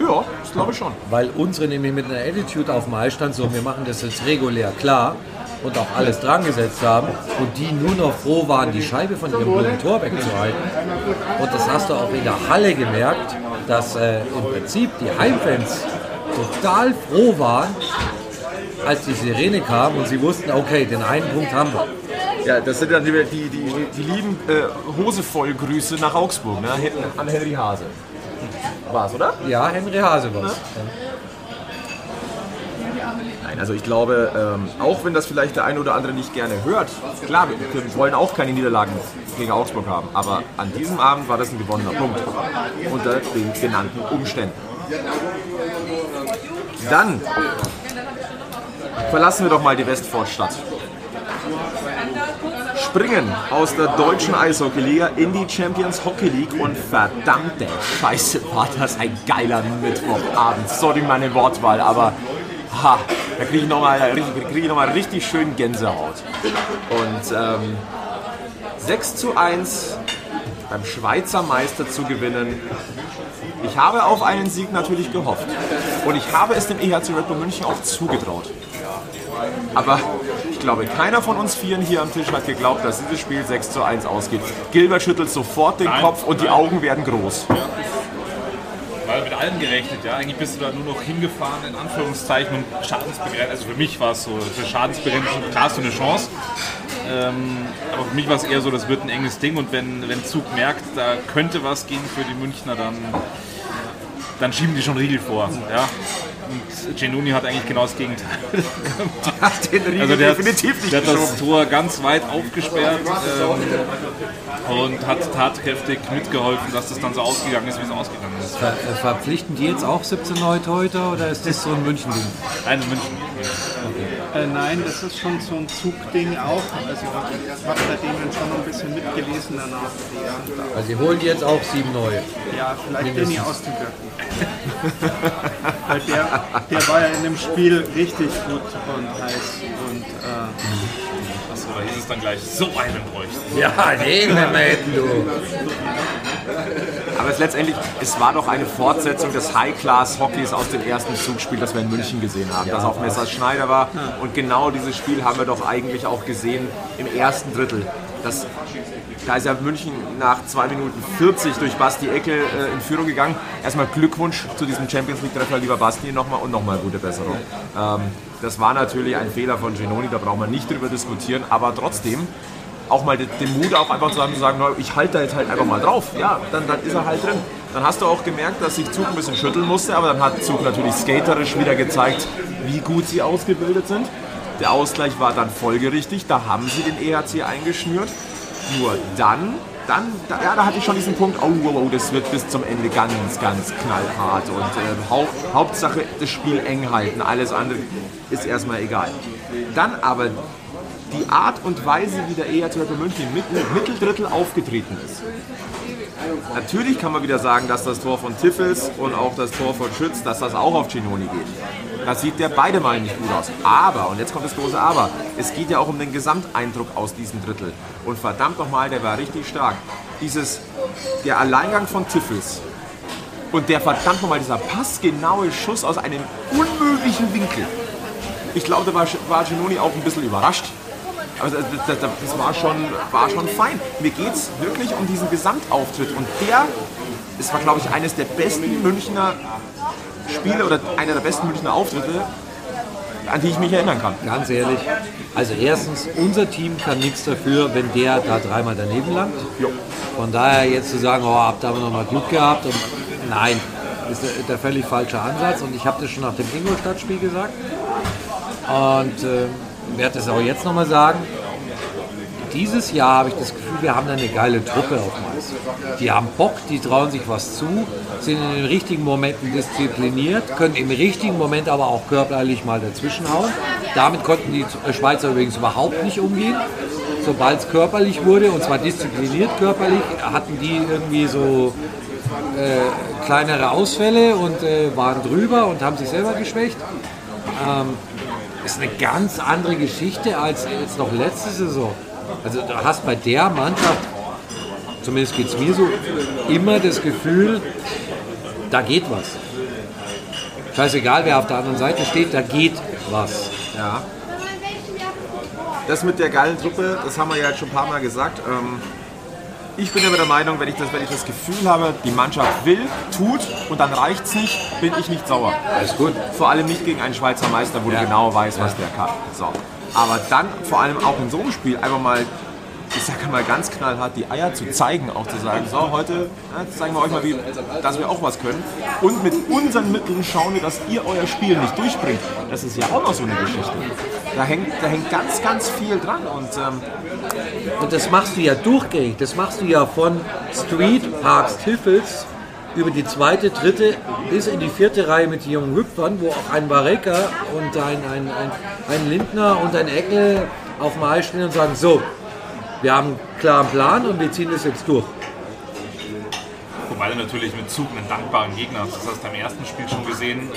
Ja, das glaube ich schon. Weil unsere nämlich mit einer Attitude auf dem Eis stand, so wir machen das jetzt regulär klar und auch alles dran gesetzt haben und die nur noch froh waren, die Scheibe von ihrem blöden Tor wegzuhalten. Und das hast du auch in der Halle gemerkt, dass äh, im Prinzip die Heimfans total froh waren, als die Sirene kam und sie wussten, okay, den einen Punkt haben wir. Ja, das sind dann die, die, die, die lieben äh, Hosevoll-Grüße nach Augsburg, ne? An Henry Hase. War's, oder? Ja, Henry Hase war's. Nein, also ich glaube, ähm, auch wenn das vielleicht der eine oder andere nicht gerne hört, klar, wir, wollen auch keine Niederlagen gegen Augsburg haben, aber an diesem Abend war das ein gewonnener Punkt unter den genannten Umständen. Dann verlassen wir doch mal die Westvorstadt. Springen aus der deutschen Eishockeyliga in die Champions Hockey League und verdammte Scheiße war das ein geiler Mittwochabend. Sorry meine Wortwahl, aber ha, da kriege ich nochmal krieg ich noch mal richtig schön Gänsehaut. Und ähm, 6 zu 1 beim Schweizer Meister zu gewinnen. Ich habe auf einen Sieg natürlich gehofft. Und ich habe es dem EHC Red Bull München auch zugetraut. Aber ich glaube, keiner von uns Vieren hier am Tisch hat geglaubt, dass dieses Spiel 6 zu 1 ausgeht. Gilbert schüttelt sofort den Kopf und die Augen werden groß. Weil mit allem gerechnet, ja. Eigentlich bist du da nur noch hingefahren, in Anführungszeichen, und schadensbegrenzt. Also für mich war es so, für Schadensbegrenzung, klar hast du eine Chance. Ähm, aber für mich war es eher so, das wird ein enges Ding und wenn, wenn Zug merkt, da könnte was gehen für die Münchner, dann, dann schieben die schon Riegel vor. Ja? Und Genuni hat eigentlich genau das Gegenteil. Den Riegel Also der hat, definitiv nicht der hat das. Tor ganz weit aufgesperrt ähm, und hat tatkräftig mitgeholfen, dass das dann so ausgegangen ist, wie es ausgegangen ist. Ver äh, verpflichten die jetzt auch 17 neue Torhüter oder ist das so ein München-Ding? Nein, in München. Äh, nein, das ist schon so ein Zugding auch. Also ich habe bei denen schon ein bisschen mitgelesen danach. Die da. Also sie holen jetzt auch sieben neue. Ja, vielleicht bin ich aus den Götten. Weil der, der war ja in dem Spiel richtig gut und heiß. Und äh, Achso, da hieß es dann gleich, so einen bräuchten. Ja, den hätten du. Aber es letztendlich, es war doch eine Fortsetzung des High-Class-Hockeys aus dem ersten Zugspiel, das wir in München gesehen haben, das auf Messers Schneider war. Und genau dieses Spiel haben wir doch eigentlich auch gesehen im ersten Drittel. Das, da ist ja München nach 2 Minuten 40 durch Basti Eckel äh, in Führung gegangen. Erstmal Glückwunsch zu diesem Champions League-Treffer, lieber Basti, nochmal und nochmal gute Besserung. Ähm, das war natürlich ein Fehler von Genoni, da brauchen wir nicht drüber diskutieren, aber trotzdem auch mal den, Mut auch einfach zu haben, zu sagen, "Na, ich halte da jetzt halt einfach mal drauf. Ja, dann, dann ist er halt drin. Dann hast du auch gemerkt, dass sich Zug ein bisschen schütteln musste, aber dann hat Zug natürlich skaterisch wieder gezeigt, wie gut sie ausgebildet sind. Der Ausgleich war dann folgerichtig, da haben sie den EHC eingeschnürt. Nur dann, dann da, ja, da hatte ich schon diesen Punkt, oh, oh, das wird bis zum Ende ganz, ganz knallhart. Und äh, Hau Hauptsache das Spiel eng halten, alles andere ist erstmal egal. Dann aber die Art und Weise, wie der Red Bull München mit Mitteldrittel aufgetreten ist, Natürlich kann man wieder sagen, dass das Tor von Tiffels und auch das Tor von Schütz, dass das auch auf Ginoni geht. Das sieht der beide mal nicht gut aus. Aber, und jetzt kommt das große Aber, es geht ja auch um den Gesamteindruck aus diesem Drittel. Und verdammt nochmal, der war richtig stark. Dieses, der Alleingang von Tiffels und der verdammt nochmal dieser passgenaue Schuss aus einem unmöglichen Winkel. Ich glaube, da war, war Genoni auch ein bisschen überrascht. Aber das, das, das war, schon, war schon fein. Mir geht es wirklich um diesen Gesamtauftritt. Und der, es war, glaube ich, eines der besten Münchner Spiele oder einer der besten Münchner Auftritte, an die ich mich erinnern kann. Ganz ehrlich, also erstens, unser Team kann nichts dafür, wenn der da dreimal daneben langt. Von daher jetzt zu sagen, oh, habt ihr aber noch mal Glück gehabt. Und nein, ist der, der völlig falsche Ansatz. Und ich habe das schon nach dem Ingolstadt-Spiel gesagt. Und äh, werde es auch jetzt nochmal sagen. Dieses Jahr habe ich das Gefühl, wir haben da eine geile Truppe auf Eis. Die haben Bock, die trauen sich was zu, sind in den richtigen Momenten diszipliniert, können im richtigen Moment aber auch körperlich mal dazwischenhauen. Damit konnten die Schweizer übrigens überhaupt nicht umgehen. Sobald es körperlich wurde, und zwar diszipliniert körperlich, hatten die irgendwie so äh, kleinere Ausfälle und äh, waren drüber und haben sich selber geschwächt. Ähm, ist eine ganz andere Geschichte als jetzt noch letzte Saison. Also du hast bei der Mannschaft, zumindest geht es mir so, immer das Gefühl, da geht was. Scheißegal, wer auf der anderen Seite steht, da geht was. Ja. Das mit der geilen Truppe, das haben wir ja jetzt schon ein paar Mal gesagt. Ähm, ich bin aber der Meinung, wenn ich, das, wenn ich das Gefühl habe, die Mannschaft will, tut und dann reicht es nicht, bin ich nicht sauer. Alles gut. Vor allem nicht gegen einen Schweizer Meister, wo Ja. du genau weißt, was Ja. der kann. So. Aber dann vor allem auch in so einem Spiel einfach mal, ich sage mal ganz knallhart, die Eier zu zeigen, auch zu sagen, so heute ja, zeigen wir euch mal, wie, dass wir auch was können. Und mit unseren Mitteln schauen wir, dass ihr euer Spiel nicht durchbringt. Das ist ja auch noch so eine Geschichte. Da hängt, da hängt ganz, ganz viel dran. Und ähm, Und das machst du ja durchgängig. Das machst du ja von Street Parks Tiffels über die zweite, dritte bis in die vierte Reihe mit jungen Hüpfern, wo auch ein Bareka und ein, ein, ein, ein Lindner und ein Eckel auf dem Eis stehen und sagen, so, wir haben einen klaren Plan und wir ziehen das jetzt durch. Wobei du natürlich mit Zug einen dankbaren Gegner hast. Das hast du im ersten Spiel schon gesehen.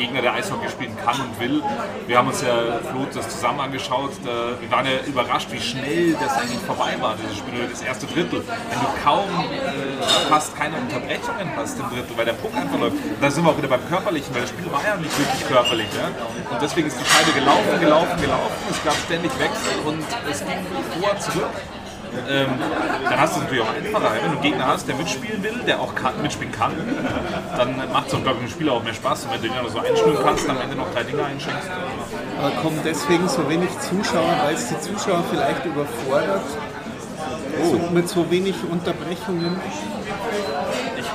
Gegner, der Eishockey spielen kann und will. Wir haben uns ja, Flo, das zusammen angeschaut. Wir waren ja überrascht, wie schnell das eigentlich vorbei war, dieses Spiel, das erste Drittel. Wenn du kaum äh, fast keine Unterbrechungen hast im Drittel, weil der Puck einfach läuft. Da sind wir auch wieder beim Körperlichen, weil das Spiel war ja nicht wirklich körperlich. Ja? Und deswegen ist die Scheibe gelaufen, gelaufen, gelaufen. Es gab ständig Wechsel und es ging vor, zurück. Ähm, dann hast du es natürlich auch einfacher. Wenn du einen Gegner hast, der mitspielen will, der auch kann, mitspielen kann, dann macht es auch, glaube ich, dem Spieler auch mehr Spaß. Und wenn du ihn dann so einschnüren kannst, am Ende noch drei Dinge einschenkst. Aber kommen deswegen so wenig Zuschauer, weil es die Zuschauer vielleicht überfordert? So, mit so wenig Unterbrechungen.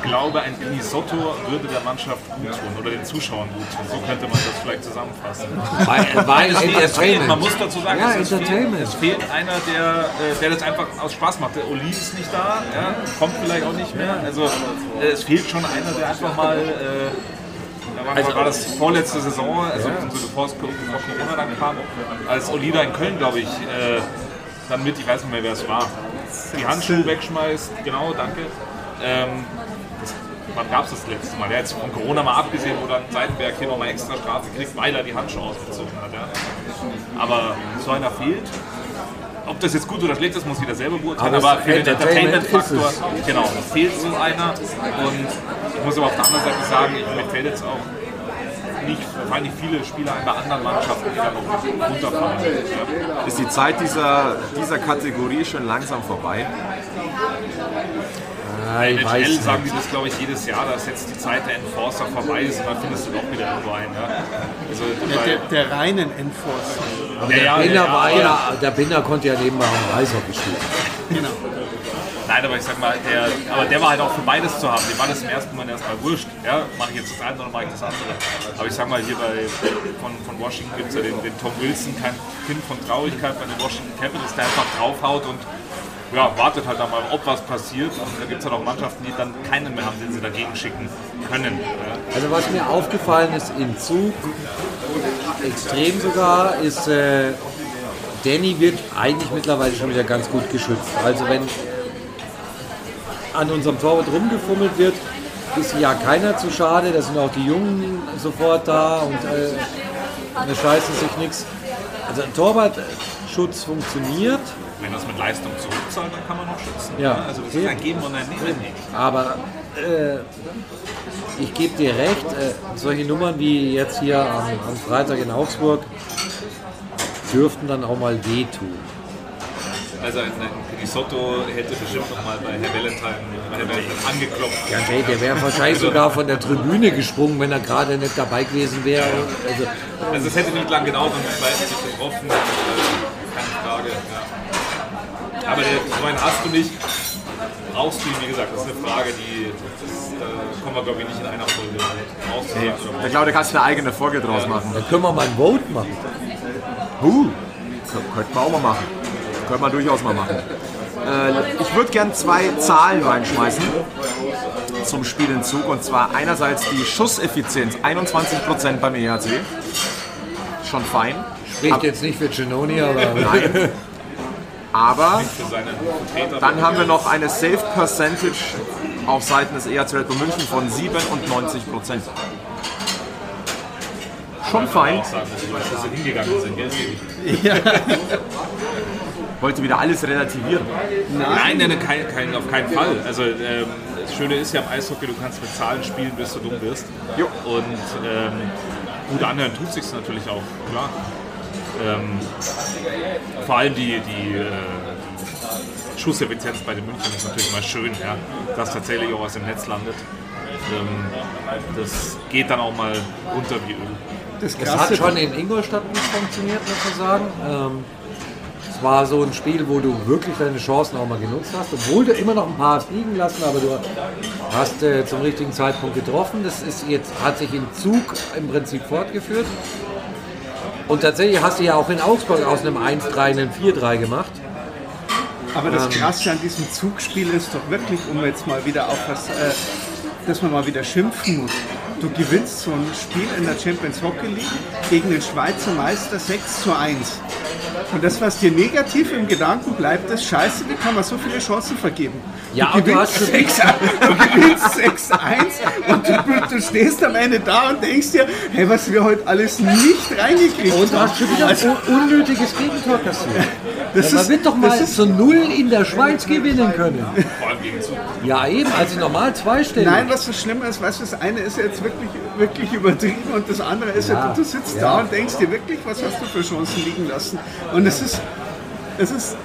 Ich glaube, ein Denisotto würde der Mannschaft gut tun oder den Zuschauern gut tun. So könnte man das vielleicht zusammenfassen. Weil, weil Es fehlt- Entertainment. Man muss dazu sagen, Ja, es, fehlt, Entertainment. es fehlt einer, der, äh, der das einfach aus Spaß macht. Der Oli ist nicht da, ja, kommt vielleicht auch nicht mehr. Also äh, es fehlt schon einer, der einfach mal. Äh, da war, Also- war das vorletzte Saison, also so bevor, es, bevor Corona dann kam, als Oli da in Köln, glaube ich, äh, dann mit, ich weiß nicht mehr, wer es war, die Handschuhe wegschmeißt, genau, danke. Ähm, Wann gab es das letzte Mal? Der hat jetzt von Corona mal abgesehen, wo dann Seidenberg hier nochmal extra Strafe kriegt, weil er die Handschuhe ausgezogen hat. Ja. Aber so einer fehlt. Ob das jetzt gut oder schlecht ist, muss jeder selber beurteilen. Aber Aber, für den Entertainment Entertainment-Faktor, genau, fehlt so einer. Und ich muss aber auf der anderen Seite sagen, ich, mir fällt jetzt auch nicht, fallen nicht viele Spieler bei anderen Mannschaften, die da noch runterfallen. Ja. ist die Zeit dieser, dieser Kategorie schon langsam vorbei. Nein, ich weiß nicht. sagen die das, glaube ich, jedes Jahr, dass jetzt die Zeit der Enforcer vorbei ist und dann findest du doch wieder irgendwo einen. Ja. Also, Ja, weil- der, der reinen Enforcer. Aber Ja, der, ja, Binder ja, war ja. ja, der Binder konnte ja nebenbei auch Eishockey spielen. Genau. Nein, aber ich sag mal, der, aber der war halt auch für beides zu haben. Dem war das im ersten Mal erstmal wurscht. Ja, mache ich jetzt das eine oder mache ich das andere. Aber ich sag mal, hier bei von, von Washington gibt es ja den, den Tom Wilson, kein Kind von Traurigkeit bei den Washington Capitals, der einfach draufhaut und ja, wartet halt dann mal, ob was passiert. Und da gibt es halt auch Mannschaften, die dann keinen mehr haben, den sie dagegen schicken können. Ja. Also was mir aufgefallen ist im Zug, extrem sogar, ist, äh, Danny wird eigentlich mittlerweile schon wieder ganz gut geschützt. Also wenn an unserem Torwart rumgefummelt wird, ist ja keiner zu schade. Da sind auch die Jungen sofort da und äh, da scheißen sich nichts. Also ein Torwartschutz funktioniert, Wenn das mit Leistung zurückzahlt, dann kann man noch schützen. Ja. Also das ist ein Geben und ein Nehmen. aber äh, ich gebe dir recht, äh, solche Nummern wie jetzt hier am, am Freitag in Augsburg dürften dann auch mal wehtun. Also ein, ein Pinisotto hätte bestimmt noch mal bei Herr Valentine, Herr Valentine angeklopft. Ja, hey, der wäre wahrscheinlich sogar von der Tribüne gesprungen, wenn er gerade nicht dabei gewesen wäre. Also, Also es hätte nicht lang gedauert und die beiden sich getroffen. Also, keine Frage. Ja. Aber so einen hast du nicht. Brauchst du ihn, wie gesagt, das ist eine Frage, die da kommen wir glaube ich nicht in einer Folge raus. Nee, der Claudia kannst du eine eigene Folge draus machen. da können wir mal ein Vote machen. Huh, könnten wir auch mal machen. Könnte man durchaus mal machen. Äh, ich würde gern zwei Zahlen reinschmeißen zum Spiel in Zug. Und zwar einerseits die Schusseffizienz, 21% beim EHC. Schon fein. Spricht jetzt nicht für Genoni, aber Nein. Aber dann haben wir noch eine Save Percentage auf Seiten des EHC Red Bull München von 97%. Schon fein. sagen, sind. Gell? Wollte wieder alles relativieren. Nein, nein, kein, kein, auf keinen Fall. Also ähm, das Schöne ist ja im Eishockey, du kannst mit Zahlen spielen, bis du dumm wirst. Jo. Und ähm, gut anhören tut sich natürlich auch, klar. Ähm, vor allem die, die, äh, Schusseffizienz bei den München ist natürlich mal schön, ja, dass tatsächlich auch was im Netz landet. Ähm, das geht dann auch mal runter wie Öl. Das es hat schon in Ingolstadt nicht funktioniert, muss man sagen. Ähm, es war so ein Spiel, wo du wirklich deine Chancen auch mal genutzt hast, obwohl du immer noch ein paar hast liegen lassen, aber du hast äh, zum richtigen Zeitpunkt getroffen. Das ist jetzt, hat sich im Zug im Prinzip fortgeführt. Und tatsächlich hast du ja auch in Augsburg aus einem 1-3 einen 4-3 gemacht. aber das Krasse an diesem Zugspiel ist doch wirklich, um jetzt mal wieder auf was, äh, dass man mal wieder schimpfen muss. Du gewinnst so ein Spiel in der Champions Hockey League gegen den Schweizer Meister 6 zu 1. Und das, was dir negativ im Gedanken bleibt, ist scheiße, wie kann man so viele Chancen vergeben? Ja, du gewinnst hast 6 du gewinnst 6-1 und du, du stehst am Ende da und denkst dir, hey, was wir heute alles nicht reingekriegt Und du haben. hast schon wieder ein un- unnötiges Gegentor kassiert. Das Man ist- wird doch mal zu Null in der Schweiz gewinnen können. Ja, eben, also normal zweistellig. Nein, was das Schlimme ist, weißt du, das eine ist jetzt wirklich, wirklich übertrieben und das andere ist ja, Ja, du, du sitzt ja. da und denkst dir wirklich, was hast du für Chancen liegen lassen. Und es ist, es ist,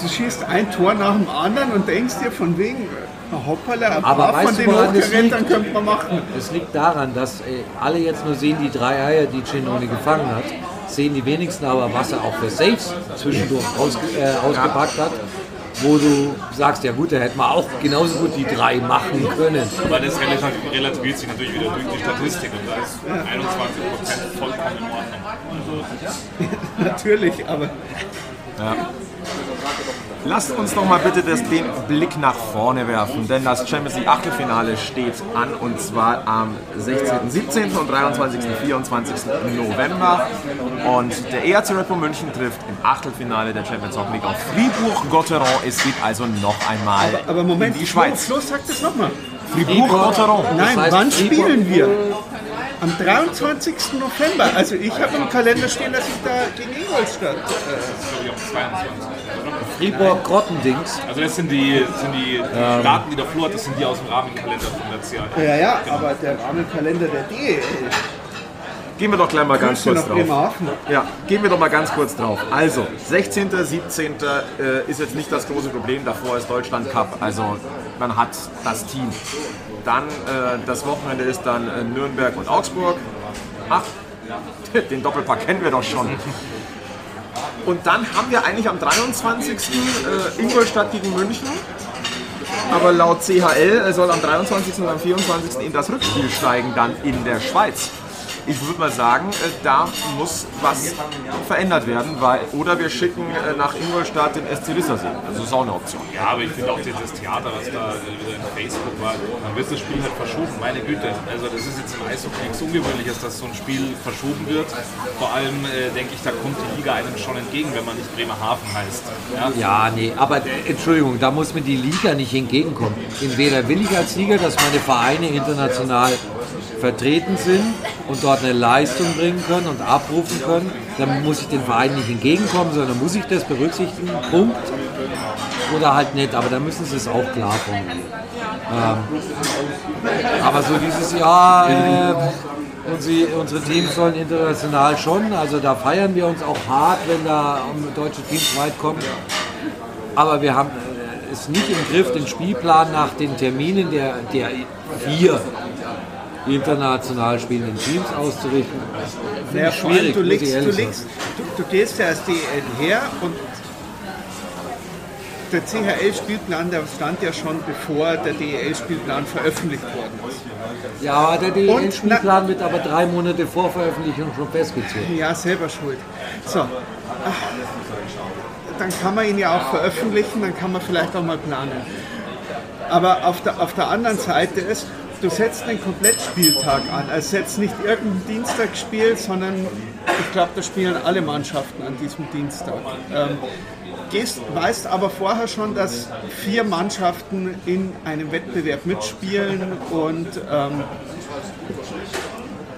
du schießt ein Tor nach dem anderen und denkst dir von wegen, na hoppala, ein Aber paar von den liegt? könnte man machen. Es liegt daran, dass äh, alle jetzt nur sehen die drei Eier, die Cinoni gefangen hat. Sehen die wenigsten aber, was er auch für Saves zwischendurch ausge, äh, ausgepackt hat. Wo du sagst, ja gut, da hätte man auch genauso gut die drei machen können. Aber das relativ- relativiert sich natürlich wieder durch die Statistik und da ist 21% vollkommen in Ordnung. Also, Natürlich, aber Lasst uns doch mal bitte das, den Blick nach vorne werfen, denn das Champions League Achtelfinale steht an und zwar am 16., 17. und 23., 24. November. Und der ERC Red Bull München trifft im Achtelfinale der Champions Hockey League auf Fribourg-Gotteron. Es geht also noch einmal aber Moment, in die Schweiz. Flo, Flo, sag das nochmal. Fribourg-Gotteron. Nein, heißt, wann Fribourg- spielen wir? Am 23. November. Also ich habe im Kalender stehen, dass ich da gegen Ingolstadt. Äh, glaube ich, auf 22. Fribourg Grottendings. Also das sind die, sind die, die Daten, die der Flo hat, das sind die aus dem Rahmenkalender vom letzten Jahr. ja, ja, aber der Rahmenkalender der DEL. Gehen wir doch gleich mal ganz Grüße kurz drauf. Bremerhaven. Ja, gehen wir doch mal ganz kurz drauf. Also, 16., 17. Äh, ist jetzt nicht das große Problem. Davor ist Deutschland Cup. Also, man hat das Team. Dann, äh, das Wochenende ist dann äh, Nürnberg und Augsburg. Ach, den Doppelpack kennen wir doch schon. Und dann haben wir eigentlich am 23. Äh, Ingolstadt gegen München. Aber laut CHL soll am 23. und am 24. in das Rückspiel steigen, dann in der Schweiz. Ich würde mal sagen, äh, da muss was verändert werden, weil, oder wir schicken äh, nach Ingolstadt den SC Lissersee. Also ist auch eine Option. Ja, aber ich finde auch dieses Theater, was da wieder in Facebook war, dann wird das Spiel halt verschoben. Meine Güte, also das ist jetzt im Eishockey nichts Ungewöhnliches, dass so ein Spiel verschoben wird. Vor allem äh, denke ich, da kommt die Liga einem schon entgegen, wenn man nicht Bremerhaven heißt. Ja? Ja, nee, aber äh, Entschuldigung, da muss mir die Liga nicht entgegenkommen. Entweder will ich als Liga, dass meine Vereine international vertreten sind und dort eine Leistung bringen können und abrufen können, dann muss ich den Verein nicht entgegenkommen, sondern muss ich das berücksichtigen, Punkt. Oder halt nicht, aber da müssen sie es auch klar formulieren. Ähm, aber so dieses Jahr, äh, und sie, unsere Teams sollen international schon, also da feiern wir uns auch hart, wenn da um, deutsche Teams weit kommen. Aber wir haben äh, es nicht im Griff, den Spielplan nach den Terminen der, der vier international spielenden Teams auszurichten. Finde schwierig, du, legst, du, legst, du, du gehst ja als DL her und der CHL-Spielplan, der stand ja schon bevor der DEL-Spielplan veröffentlicht worden ist. Ja, aber der DEL-Spielplan wird aber drei Monate vor Veröffentlichung schon festgezogen. Ja, selber schuld. So, ach, dann kann man ihn ja auch veröffentlichen, dann kann man vielleicht auch mal planen. Aber auf der, auf der anderen Seite ist, du setzt einen Komplettspieltag an. Also setzt nicht irgendein Dienstagsspiel, sondern ich glaube, da spielen alle Mannschaften an diesem Dienstag. Ähm, gehst, weißt aber vorher schon, dass vier Mannschaften in einem Wettbewerb mitspielen und ähm,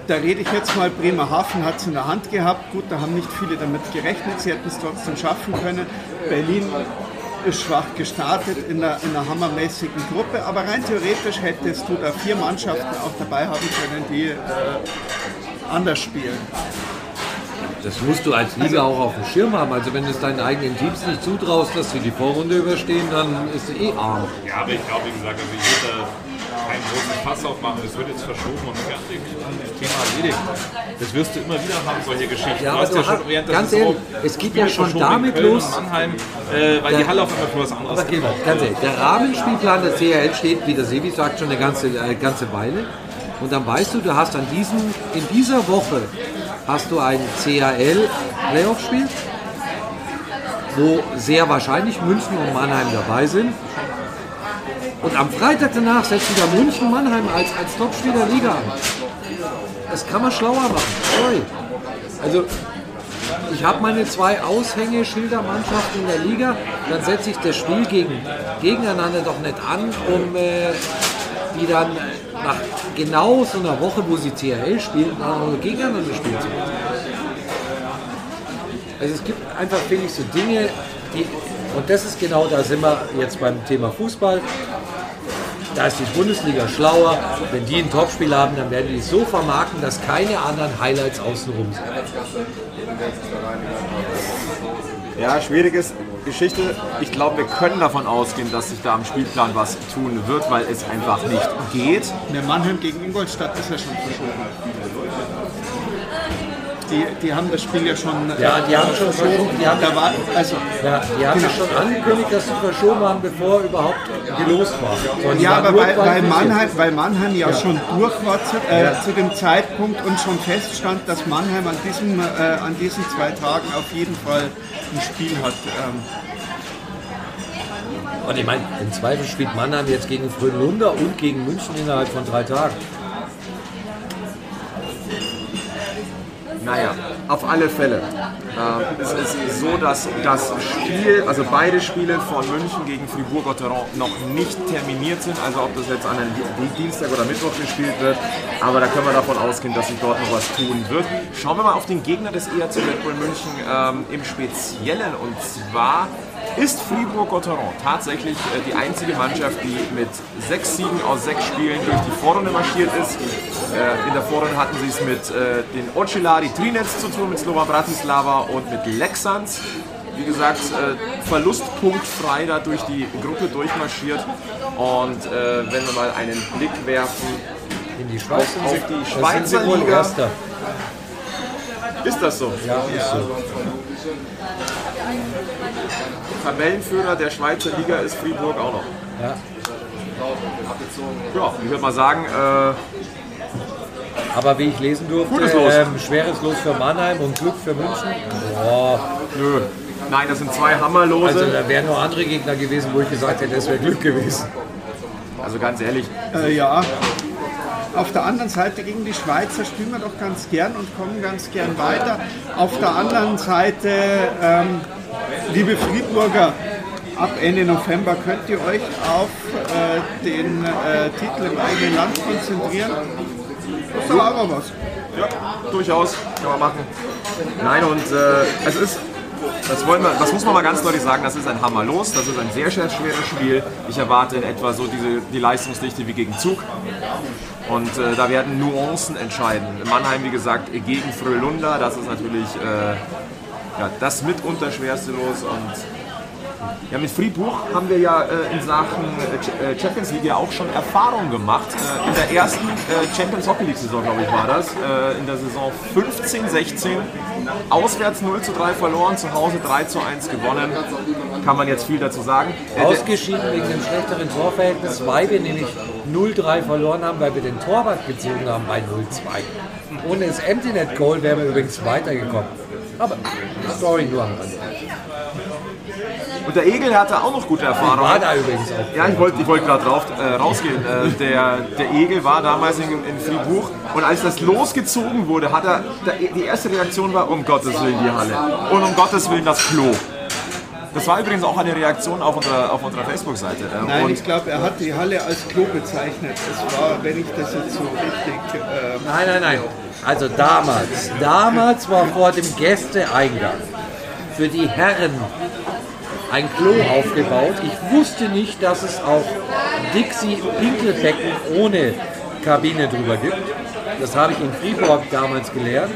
da rede ich jetzt mal, Bremerhaven hat es in der Hand gehabt. Gut, da haben nicht viele damit gerechnet, sie hätten es trotzdem schaffen können. Berlin ist schwach gestartet in einer, in einer hammermäßigen Gruppe, aber rein theoretisch hättest du da vier Mannschaften auch dabei haben können, die äh, anders spielen. Das musst du als Liga auch auf dem Schirm haben. Also wenn du es deinen eigenen Teams nicht zutraust, dass sie die Vorrunde überstehen, dann ist es eh arm. Ja, aber ich glaube, wie gesagt, also ich würde da keinen großen Fass aufmachen. Das wird jetzt verschoben und fertig. Thema erledigt. Das wirst du immer wieder haben, solche Geschichten. Ja, hast du hast- während der ganz Saison ehrlich, es geht ja schon damit Köln los- Mannheim, äh, weil die Halle auf einmal für was anderes Aber genau, ganz ehrlich, der Rahmenspielplan der CHL steht, wie der Sevi sagt, schon eine ganze, eine ganze Weile. Und dann weißt du, du hast an diesem, in dieser Woche hast du ein CHL-Playoff-Spiel, wo sehr wahrscheinlich München und Mannheim dabei sind. Und am Freitag danach setzt wieder München Mannheim als, als Topspiel der Liga an. Das kann man schlauer machen. Sorry. Also ich habe meine zwei Aushängeschildermannschaften in der Liga, dann setze ich das Spiel gegen, gegeneinander doch nicht an, um äh, die dann nach genau so einer Woche, wo sie CRL spielen, dann gegeneinander spielen zu lassen. Also es gibt einfach, finde ich, so Dinge, die, und das ist genau, da sind wir jetzt beim Thema Fußball, da ist die Bundesliga schlauer. Wenn die ein Topspiel haben, dann werden die es so vermarkten, dass keine anderen Highlights außenrum sind. Ja, schwierige Geschichte. Ich glaube, wir können davon ausgehen, dass sich da am Spielplan was tun wird, weil es einfach nicht geht. Der Mannheim gegen Ingolstadt ist ja schon verschoben. Die, die haben das Spiel ja schon. Ja, die haben schon verschoben. Die haben, Da war, also, ja, die haben Genau. schon angekündigt, dass sie verschoben haben, bevor überhaupt gelost war. Und ja, aber weil, weil. Mannheim, weil Mannheim ja, schon durch war zu, äh, zu dem Zeitpunkt und schon feststand, dass Mannheim an, diesem, äh, an diesen zwei Tagen auf jeden Fall ein Spiel hat. Ähm, Und ich meine, im Zweifel spielt Mannheim jetzt gegen Fröhlunder und gegen München innerhalb von drei Tagen. Naja, auf alle Fälle. Ähm, es ist so, dass das Spiel, also beide Spiele von München gegen Fribourg-Gotteron noch nicht terminiert sind. Also ob das jetzt an einem Di- Dienstag oder Mittwoch gespielt wird. Aber da können wir davon ausgehen, dass sich dort noch was tun wird. Schauen wir mal auf den Gegner des ERC Red Bull München ähm, im Speziellen. Und zwar ist Fribourg-Gotteron tatsächlich äh, die einzige Mannschaft, die mit sechs Siegen aus sechs Spielen durch die Vorrunde marschiert ist. Äh, in der Vorrunde hatten sie es mit äh, den Ocelari Trinec zu tun, mit Slovan Bratislava und mit Lexans. Wie gesagt, verlustpunktfrei da durch die Gruppe durchmarschiert. Und wenn wir mal einen Blick werfen, In die Schweiz Auf sind die Schweizer Liga. Erster. Ist das so? Ja, ist so. Tabellenführer der Schweizer Liga ist Fribourg auch noch. Ja. Ja, ich würde mal sagen, äh, Aber wie ich lesen durfte, Gutes Los. ähm, schweres Los für Mannheim und Glück für München. Boah, Nö. Nein, das sind zwei Hammerlose. also da wären noch andere Gegner gewesen, wo ich gesagt hätte, es wäre Glück gewesen. Also ganz ehrlich, Äh, ja. Auf der anderen Seite gegen die Schweizer spielen wir doch ganz gern und kommen ganz gern weiter. Auf der anderen Seite, ähm, liebe Friedburger, ab Ende November könnt ihr euch auf äh, den äh, Titel im eigenen Land konzentrieren. Das ist aber was. Ja, durchaus, kann man machen. Nein, und äh, es ist, das, wollen wir, das muss man mal ganz deutlich sagen, das ist ein Hammer los, das ist ein sehr, sehr schweres Spiel. Ich erwarte in etwa so diese, die Leistungsdichte wie gegen Zug. Und äh, da werden Nuancen entscheiden. Mannheim, wie gesagt, gegen Frölunda, das ist natürlich äh, ja, das mitunter schwerste Los. Und ja, mit Fribourg haben wir ja äh, in Sachen äh, äh, Champions League ja auch schon Erfahrungen gemacht. Äh, in der ersten äh, Champions Hockey League Saison, glaube ich, war das. Äh, in der Saison 15, 16. Auswärts 0 zu 3 verloren, zu Hause 3 zu 1 gewonnen. Kann man jetzt viel dazu sagen. Ausgeschieden wegen dem schlechteren Torverhältnis, weil wir nämlich 0-3 verloren haben, weil wir den Torwart gezogen haben bei 0-2. Ohne das Empty Net Goal wären wir übrigens weitergekommen. Aber Story nur am Rande. Und der Egel hatte auch noch gute Erfahrungen. War da übrigens auch. Ja, ich wollte ich wollte gerade drauf äh, rausgehen. Äh, der, der Egel war damals in, in Fribourg und als das losgezogen wurde, hat er der, die erste Reaktion war um Gottes Willen die Halle und um Gottes Willen das Klo. Das war übrigens auch eine Reaktion auf unserer, auf unserer Facebook-Seite. Äh, Nein, und ich glaube, er hat die Halle als Klo bezeichnet. Es war, wenn ich das jetzt so richtig. ähm, Nein, nein, nein. Also damals, damals war vor dem Gästeeingang für die Herren ein Klo aufgebaut. Ich wusste nicht, dass es auch Dixie-Pinkelbecken ohne Kabine drüber gibt. Das habe ich in Fribourg damals gelernt.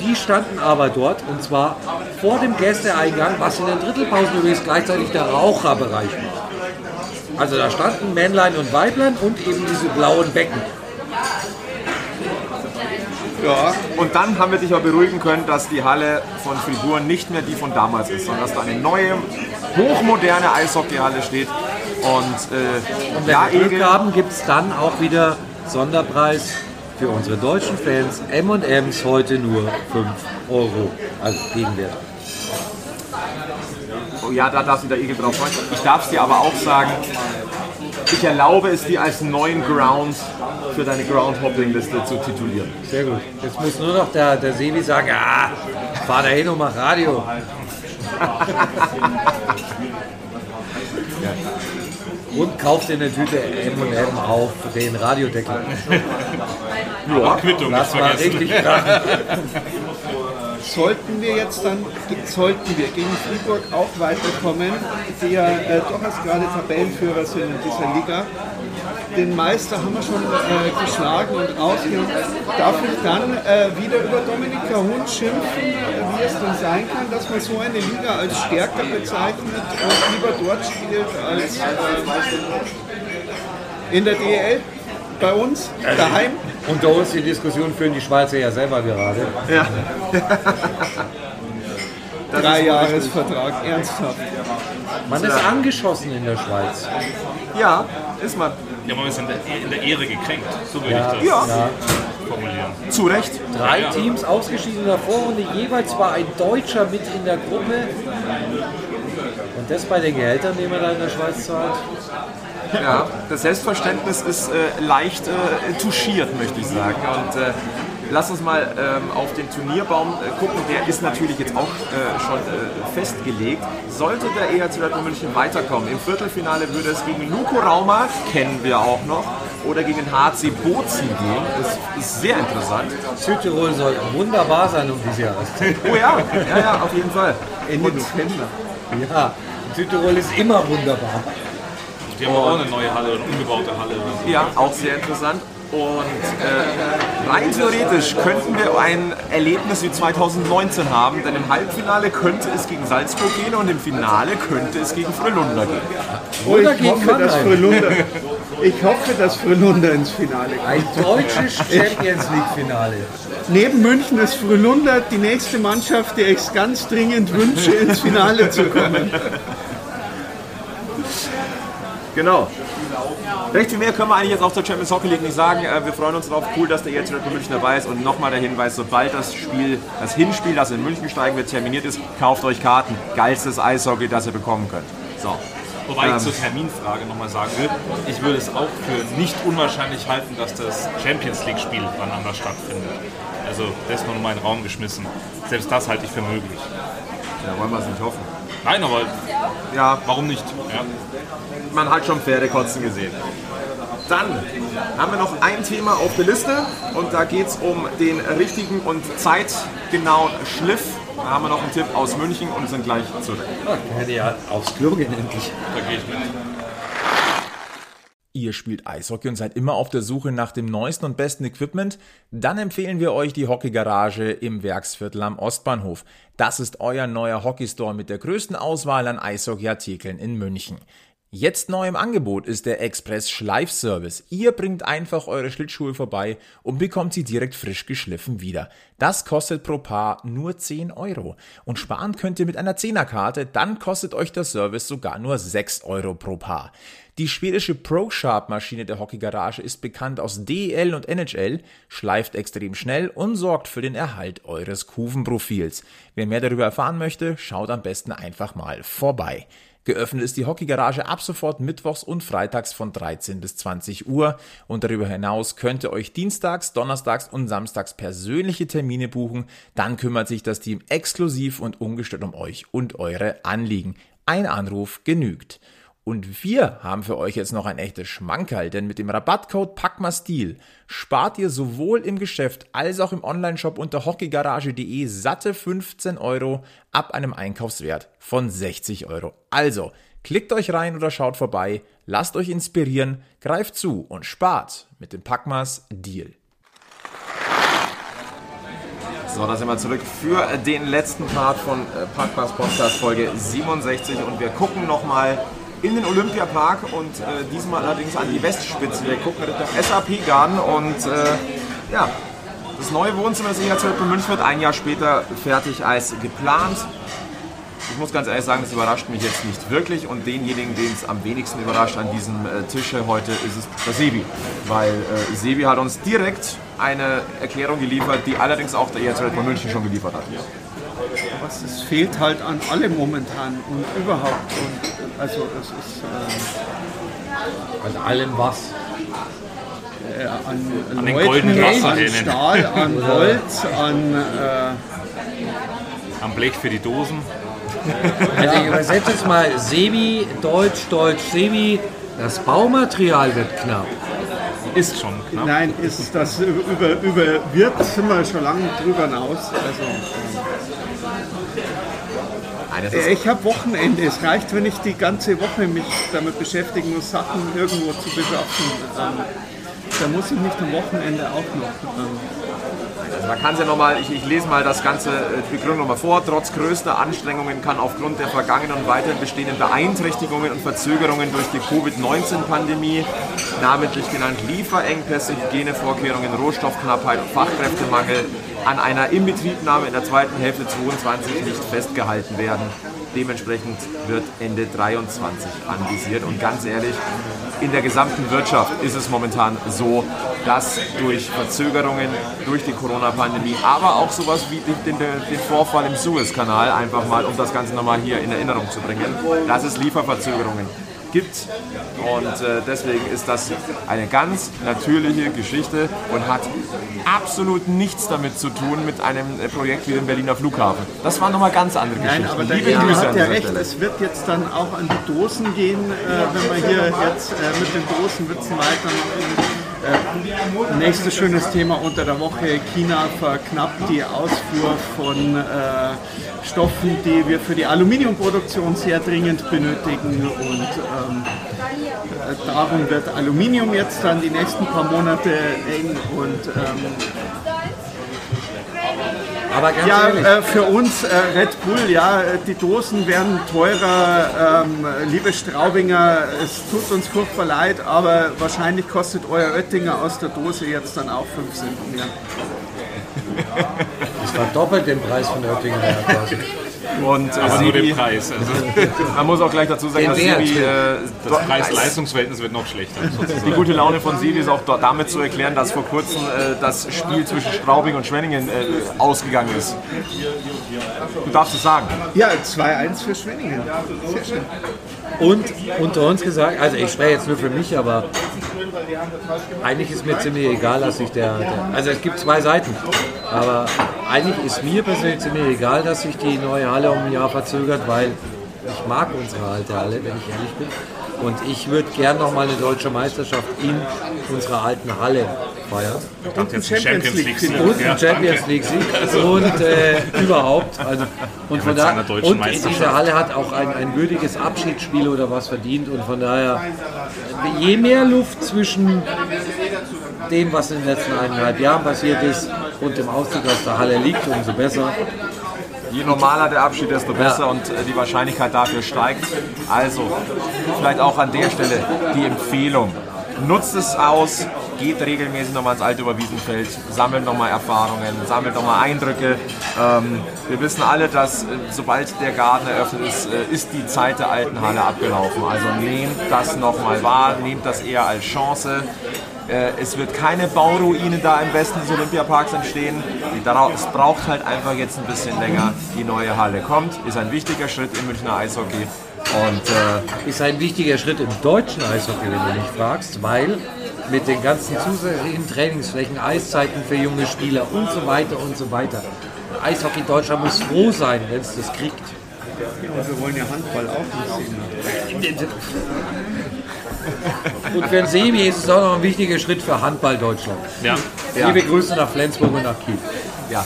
Die standen aber dort und zwar vor dem Gästeeingang, was in den Drittelpausen übrigens gleichzeitig der Raucherbereich war. Also da standen Männlein und Weiblein und eben diese blauen Becken. Ja, Und dann haben wir dich auch beruhigen können, dass die Halle von Fribourg nicht mehr die von damals ist, sondern dass da eine neue, hochmoderne Eishockeyhalle steht. Und, äh, Und wenn ja, wir Glück haben, gibt es dann auch wieder Sonderpreis für unsere deutschen Fans. M&M's heute nur 5 Euro. Also Gegenwert. oh ja, da darf sich der Egel drauf freuen. Ich darf es dir aber auch sagen, ich erlaube es dir als neuen Ground für deine Groundhopping-Liste zu titulieren. Sehr gut. Jetzt muss nur noch der, der Sebi sagen, ah, fahr da hin und mach Radio. Und kauf dir eine Tüte M&M auf den Radiodeckel. Ja. Quittung war vergessen. richtig krachen. sollten wir jetzt dann, sollten wir gegen Fribourg auch weiterkommen, die ja äh, doch als gerade Tabellenführer sind in dieser Liga. Den Meister haben wir schon äh, geschlagen und rausgeholt. Darf ich dann äh, wieder über Dominika Hund schimpfen, äh, wie es denn sein kann, dass man so eine Liga als stärker bezeichnet und lieber dort spielt als äh, in der DL bei uns daheim? Unter uns die Diskussion führen die Schweizer ja selber gerade. Drei Jahresvertrag, ernsthaft. Man ist angeschossen in der Schweiz. Ja, ist man. Ja, man ist in der, in der Ehre gekränkt. So würde Ja, ich das Ja, formulieren. zu Recht. Drei Teams ausgeschieden in der Vorrunde, jeweils war ein Deutscher mit in der Gruppe. Und das bei den Gehältern, die man da in der Schweiz zahlt. Ja, das Selbstverständnis ist äh, leicht äh, touchiert, möchte ich sagen. Und äh, lass uns mal ähm, auf den Turnierbaum äh, gucken. Der ist natürlich jetzt auch äh, schon äh, festgelegt. Sollte der EHC Red Bull München weiterkommen, im Viertelfinale würde es gegen Luko Rauma, kennen wir auch noch, oder gegen HC Bozen gehen. Das ist sehr interessant. Südtirol soll wunderbar sein um diese Jahreszeit. Oh ja, ja, ja, auf jeden Fall. Ende November. Ja, Südtirol ist immer wunderbar. Die haben auch eine neue Halle, eine umgebaute Halle. Ja, auch sehr interessant. Und äh, rein theoretisch könnten wir ein Erlebnis wie 2019 haben, denn im Halbfinale könnte es gegen Salzburg gehen und im Finale könnte es gegen Frölunda gehen. Oh, Oder ich, gegen hoffe, dass. Frölunda, ich hoffe, dass Frölunda ins Finale kommt. Ein deutsches Champions League-Finale. Neben München ist Frölunda die nächste Mannschaft, die ich ganz dringend wünsche, ins Finale zu kommen. Genau. Recht viel mehr können wir eigentlich jetzt auch zur Champions Hockey League nicht sagen. Äh, Wir freuen uns darauf. Cool, dass der jetzt Red Bull München dabei ist. Und nochmal der Hinweis, sobald das Spiel, das Hinspiel, das in München steigen wird, terminiert ist, kauft euch Karten. Geilstes Eishockey, das ihr bekommen könnt. So. Wobei ich zur Terminfrage nochmal sagen will, ich würde es auch für nicht unwahrscheinlich halten, dass das Champions League-Spiel wann anders stattfindet. Also das ist nur in den Raum geschmissen. Selbst das halte ich für möglich. Ja, wollen wir es nicht hoffen. Nein, aber Ja, warum nicht? Ja. man hat schon Pferde kotzen gesehen. Dann haben wir noch ein Thema auf der Liste und da geht es um den richtigen und zeitgenauen Schliff. Da haben wir noch einen Tipp aus München und sind gleich zurück. Ich hätte ja aufs Klo gehen endlich. Da gehe ich mit. Ihr spielt Eishockey und seid immer auf der Suche nach dem neuesten und besten Equipment? Dann empfehlen wir euch die Hockeygarage im Werksviertel am Ostbahnhof. Das ist euer neuer Hockeystore mit der größten Auswahl an Eishockeyartikeln in München. Jetzt neu im Angebot ist der Express Schleifservice. Ihr bringt einfach eure Schlittschuhe vorbei und bekommt sie direkt frisch geschliffen wieder. Das kostet pro Paar nur 10 Euro. Und sparen könnt ihr mit einer 10er-Karte, dann kostet euch der Service sogar nur 6 Euro pro Paar. Die schwedische ProSharp-Maschine der Hockeygarage ist bekannt aus DEL und NHL, schleift extrem schnell und sorgt für den Erhalt eures Kuvenprofils. Wer mehr darüber erfahren möchte, schaut am besten einfach mal vorbei. Geöffnet ist die Hockeygarage ab sofort mittwochs und freitags von 13 bis 20 Uhr und darüber hinaus könnt ihr euch dienstags, donnerstags und samstags persönliche Termine buchen. Dann kümmert sich das Team exklusiv und ungestört um euch und eure Anliegen. Ein Anruf genügt. Und wir haben für euch jetzt noch ein echtes Schmankerl, denn mit dem Rabattcode PACMASTIL spart ihr sowohl im Geschäft als auch im Onlineshop unter hockeygarage.de satte 15 Euro ab einem Einkaufswert von 60 Euro. Also, klickt euch rein oder schaut vorbei, lasst euch inspirieren, greift zu und spart mit dem Packmas Deal. So, da sind wir zurück für den letzten Part von äh, Parkpass Podcast Folge 67 und wir gucken nochmal in den Olympiapark und äh, diesmal allerdings an die Westspitze. Wir gucken Richtung SAP Garden und äh, ja, das neue Wohnzimmer des EHZ München wird ein Jahr später fertig als geplant. Ich muss ganz ehrlich sagen, das überrascht mich jetzt nicht wirklich und denjenigen, den es am wenigsten überrascht an diesem äh, Tisch heute, ist es der Sebi. Weil äh, Sebi hat uns direkt eine Erklärung geliefert, die allerdings auch der EHZ von München schon geliefert hat. Was es fehlt halt an allem momentan und überhaupt. Und also es ist An allem was. äh, äh, an, An den goldenen an Wasserhähnen. Stahl, an Holz, an äh, Am Blech für die Dosen. Also ich übersetze jetzt mal Sebi, Deutsch, Deutsch, Sebi. Das Baumaterial wird knapp. Ist schon knapp. Nein, ist das über, über wird, sind wir schon lange drüber hinaus. Also, Nein, äh, ich habe Wochenende. Es reicht, wenn ich die ganze Woche mich damit beschäftigen muss, Sachen irgendwo zu beschaffen. Ähm, da muss ich nicht am Wochenende auch noch. Ähm, also man kann es ja nochmal, ich, ich lese mal das ganze äh, die Begründung nochmal vor. Trotz größter Anstrengungen kann aufgrund der vergangenen und weiterhin bestehenden Beeinträchtigungen und Verzögerungen durch die Covid-19-Pandemie, namentlich genannt Lieferengpässe, Hygienevorkehrungen, Rohstoffknappheit und Fachkräftemangel, an einer Inbetriebnahme in der zweiten Hälfte 22 nicht festgehalten werden. Dementsprechend wird Ende 23 anvisiert. Und ganz ehrlich, in der gesamten Wirtschaft ist es momentan so, dass durch Verzögerungen, durch die Corona-Pandemie, aber auch sowas wie den, den, Vorfall im Suezkanal, einfach mal, um das Ganze nochmal hier in Erinnerung zu bringen, dass es Lieferverzögerungen gibt. Und äh, deswegen ist das eine ganz natürliche Geschichte und hat absolut nichts damit zu tun mit einem äh, Projekt wie dem Berliner Flughafen. Das waren nochmal ganz andere Nein, Geschichten. aber der Liebe Grüße hat ja recht, Stelle. es wird jetzt dann auch an die Dosen gehen, äh, wenn wir hier jetzt äh, mit den Dosenwitzen weitermachen. Nächstes schönes Thema unter der Woche. China verknappt die Ausfuhr von äh, Stoffen, die wir für die Aluminiumproduktion sehr dringend benötigen. Und ähm, äh, darum wird Aluminium jetzt dann die nächsten paar Monate eng. Und ähm, Aber ganz ja, ehrlich, äh, für uns äh, Red Bull, ja, die Dosen werden teurer. Ähm, liebe Straubinger, es tut uns furchtbar leid, aber wahrscheinlich kostet euer Oettinger aus der Dose jetzt dann auch 5 Cent mehr. das verdoppelt den Preis von Oettingen. Und äh, Aber nur den Preis. Also man muss auch gleich dazu sagen, Den dass Wert. Äh, das Preis-Leistungsverhältnis wird noch schlechter. sozusagen. die gute Laune von Sebi ist auch dort damit zu erklären, dass vor kurzem äh, das Spiel zwischen Straubing und Schwenningen äh, ausgegangen ist. Du darfst es sagen. Ja, 2-1 für Schwenningen. Sehr schön. Und unter uns gesagt, also ich spreche jetzt nur für mich, aber eigentlich ist mir ziemlich egal, dass sich der, der. Also es gibt zwei Seiten. Aber eigentlich ist mir persönlich ziemlich egal, dass sich die neue Halle um ein Jahr verzögert, weil ich mag unsere alte Halle, wenn ich ehrlich bin. Und ich würde gern noch mal eine deutsche Meisterschaft in unserer alten Halle feiern. Ich dachte jetzt Champions Champions League Finale. Und Ja, Champions. League Sieg und äh, überhaupt. Also, und von mit da, seiner deutschen und diese Halle hat auch ein, ein würdiges Abschiedsspiel oder was verdient und von daher je mehr Luft zwischen dem, was in den letzten eineinhalb Jahren passiert ist und dem Auszug aus der Halle liegt, umso besser. Je normaler der Abschied, desto besser und äh, die Wahrscheinlichkeit dafür steigt. Also, vielleicht auch an der Stelle die Empfehlung. Nutzt es aus, geht regelmäßig nochmal ins alte Oberwiesenfeld, sammelt nochmal Erfahrungen, sammelt nochmal Eindrücke. Ähm, wir wissen alle, dass äh, sobald der Garten eröffnet ist, äh, ist die Zeit der alten Halle abgelaufen. Also nehmt das nochmal wahr, nehmt das eher als Chance. Äh, Es wird keine Bauruine da im Westen des Olympiaparks entstehen. Es braucht halt einfach jetzt ein bisschen länger. Die neue Halle kommt, ist ein wichtiger Schritt im Münchner Eishockey. Und äh, Ist ein wichtiger Schritt im deutschen Eishockey, wenn du mich fragst, weil mit den ganzen zusätzlichen Trainingsflächen, Eiszeiten für junge Spieler und so weiter und so weiter. Eishockey Deutschland muss froh sein, wenn es das kriegt. Und wir wollen ja Handball auch nicht sehen. Und für den Sebi ist es auch noch ein wichtiger Schritt für Handball Deutschland. Ja. Liebe Grüße nach Flensburg und nach Kiel. Ja,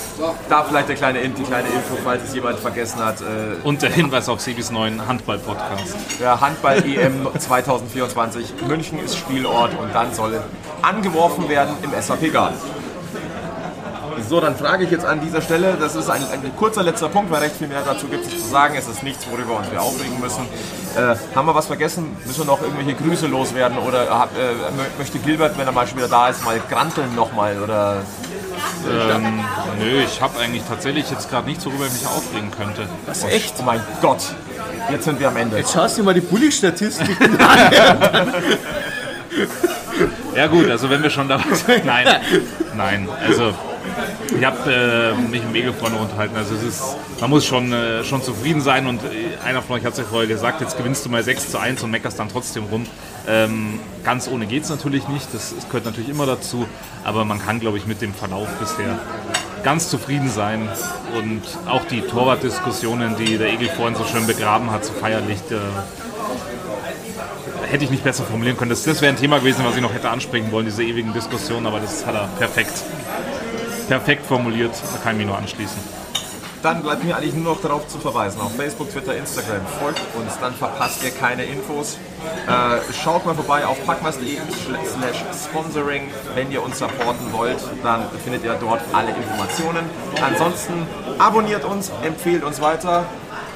da vielleicht der kleine, In- die kleine Info, falls es jemand vergessen hat. Äh, Und der Hinweis auf Sebis neuen Handball-Podcast. Der Handball-EM 2024. München ist Spielort und dann soll angeworfen werden im SAP-Garten. So, dann frage ich jetzt an dieser Stelle, das ist ein, ein kurzer letzter Punkt, weil recht viel mehr dazu gibt es zu sagen. Es ist nichts, worüber uns wir aufregen müssen. Äh, haben wir was vergessen? Müssen wir noch irgendwelche Grüße loswerden? Oder äh, mö- möchte Gilbert, wenn er mal schon wieder da ist, mal granteln nochmal? Oder Ähm, nö, ich habe eigentlich tatsächlich jetzt gerade nichts, worüber ich mich aufregen könnte. was echt? Mein Gott, jetzt sind wir am Ende. Jetzt schaust du dir mal die Bulli-Statistiken an. Ja gut, also wenn wir schon da Nein, nein, also ich habe äh, mich Wege vorne unterhalten. Also es ist, man muss schon, äh, schon zufrieden sein und äh, einer von euch hat es ja vorher gesagt, jetzt gewinnst du mal 6 zu 1 und meckerst dann trotzdem rum. Ähm, ganz ohne geht es natürlich nicht, das, das gehört natürlich immer dazu, aber man kann, glaube ich, mit dem Verlauf bisher ganz zufrieden sein und auch die Torwartdiskussionen, die der Egel vorhin so schön begraben hat, so feierlich, äh, hätte ich nicht besser formulieren können. Das, das wäre ein Thema gewesen, was ich noch hätte ansprechen wollen, diese ewigen Diskussionen, aber das hat er perfekt, perfekt formuliert. Da kann ich mich nur anschließen. Dann bleibt mir eigentlich nur noch darauf zu verweisen, auf Facebook, Twitter, Instagram. Folgt uns, dann verpasst ihr keine Infos. Äh, schaut mal vorbei auf packmas.de slash sponsoring. Wenn ihr uns supporten wollt, dann findet ihr dort alle Informationen. Ansonsten abonniert uns, empfehlt uns weiter.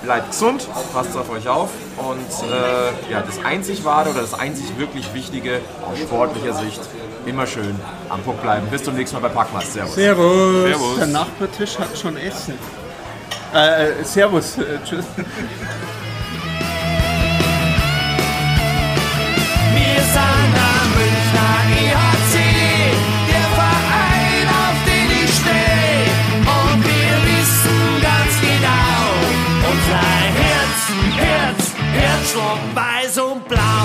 Bleibt gesund, passt auf euch auf und äh, ja, das einzig wahre oder das einzig wirklich Wichtige aus sportlicher Sicht Immer schön am Puck bleiben. Bis zum nächsten Mal bei Packmas. Servus. Servus. Servus. Der Nachbartisch hat schon Essen. Äh, äh servus. tschüss. Wir sind am Münchner IHC, der Verein, auf den ich stehe. Und wir wissen ganz genau, unser Herz, Herz, Herzschlag weiß und blau.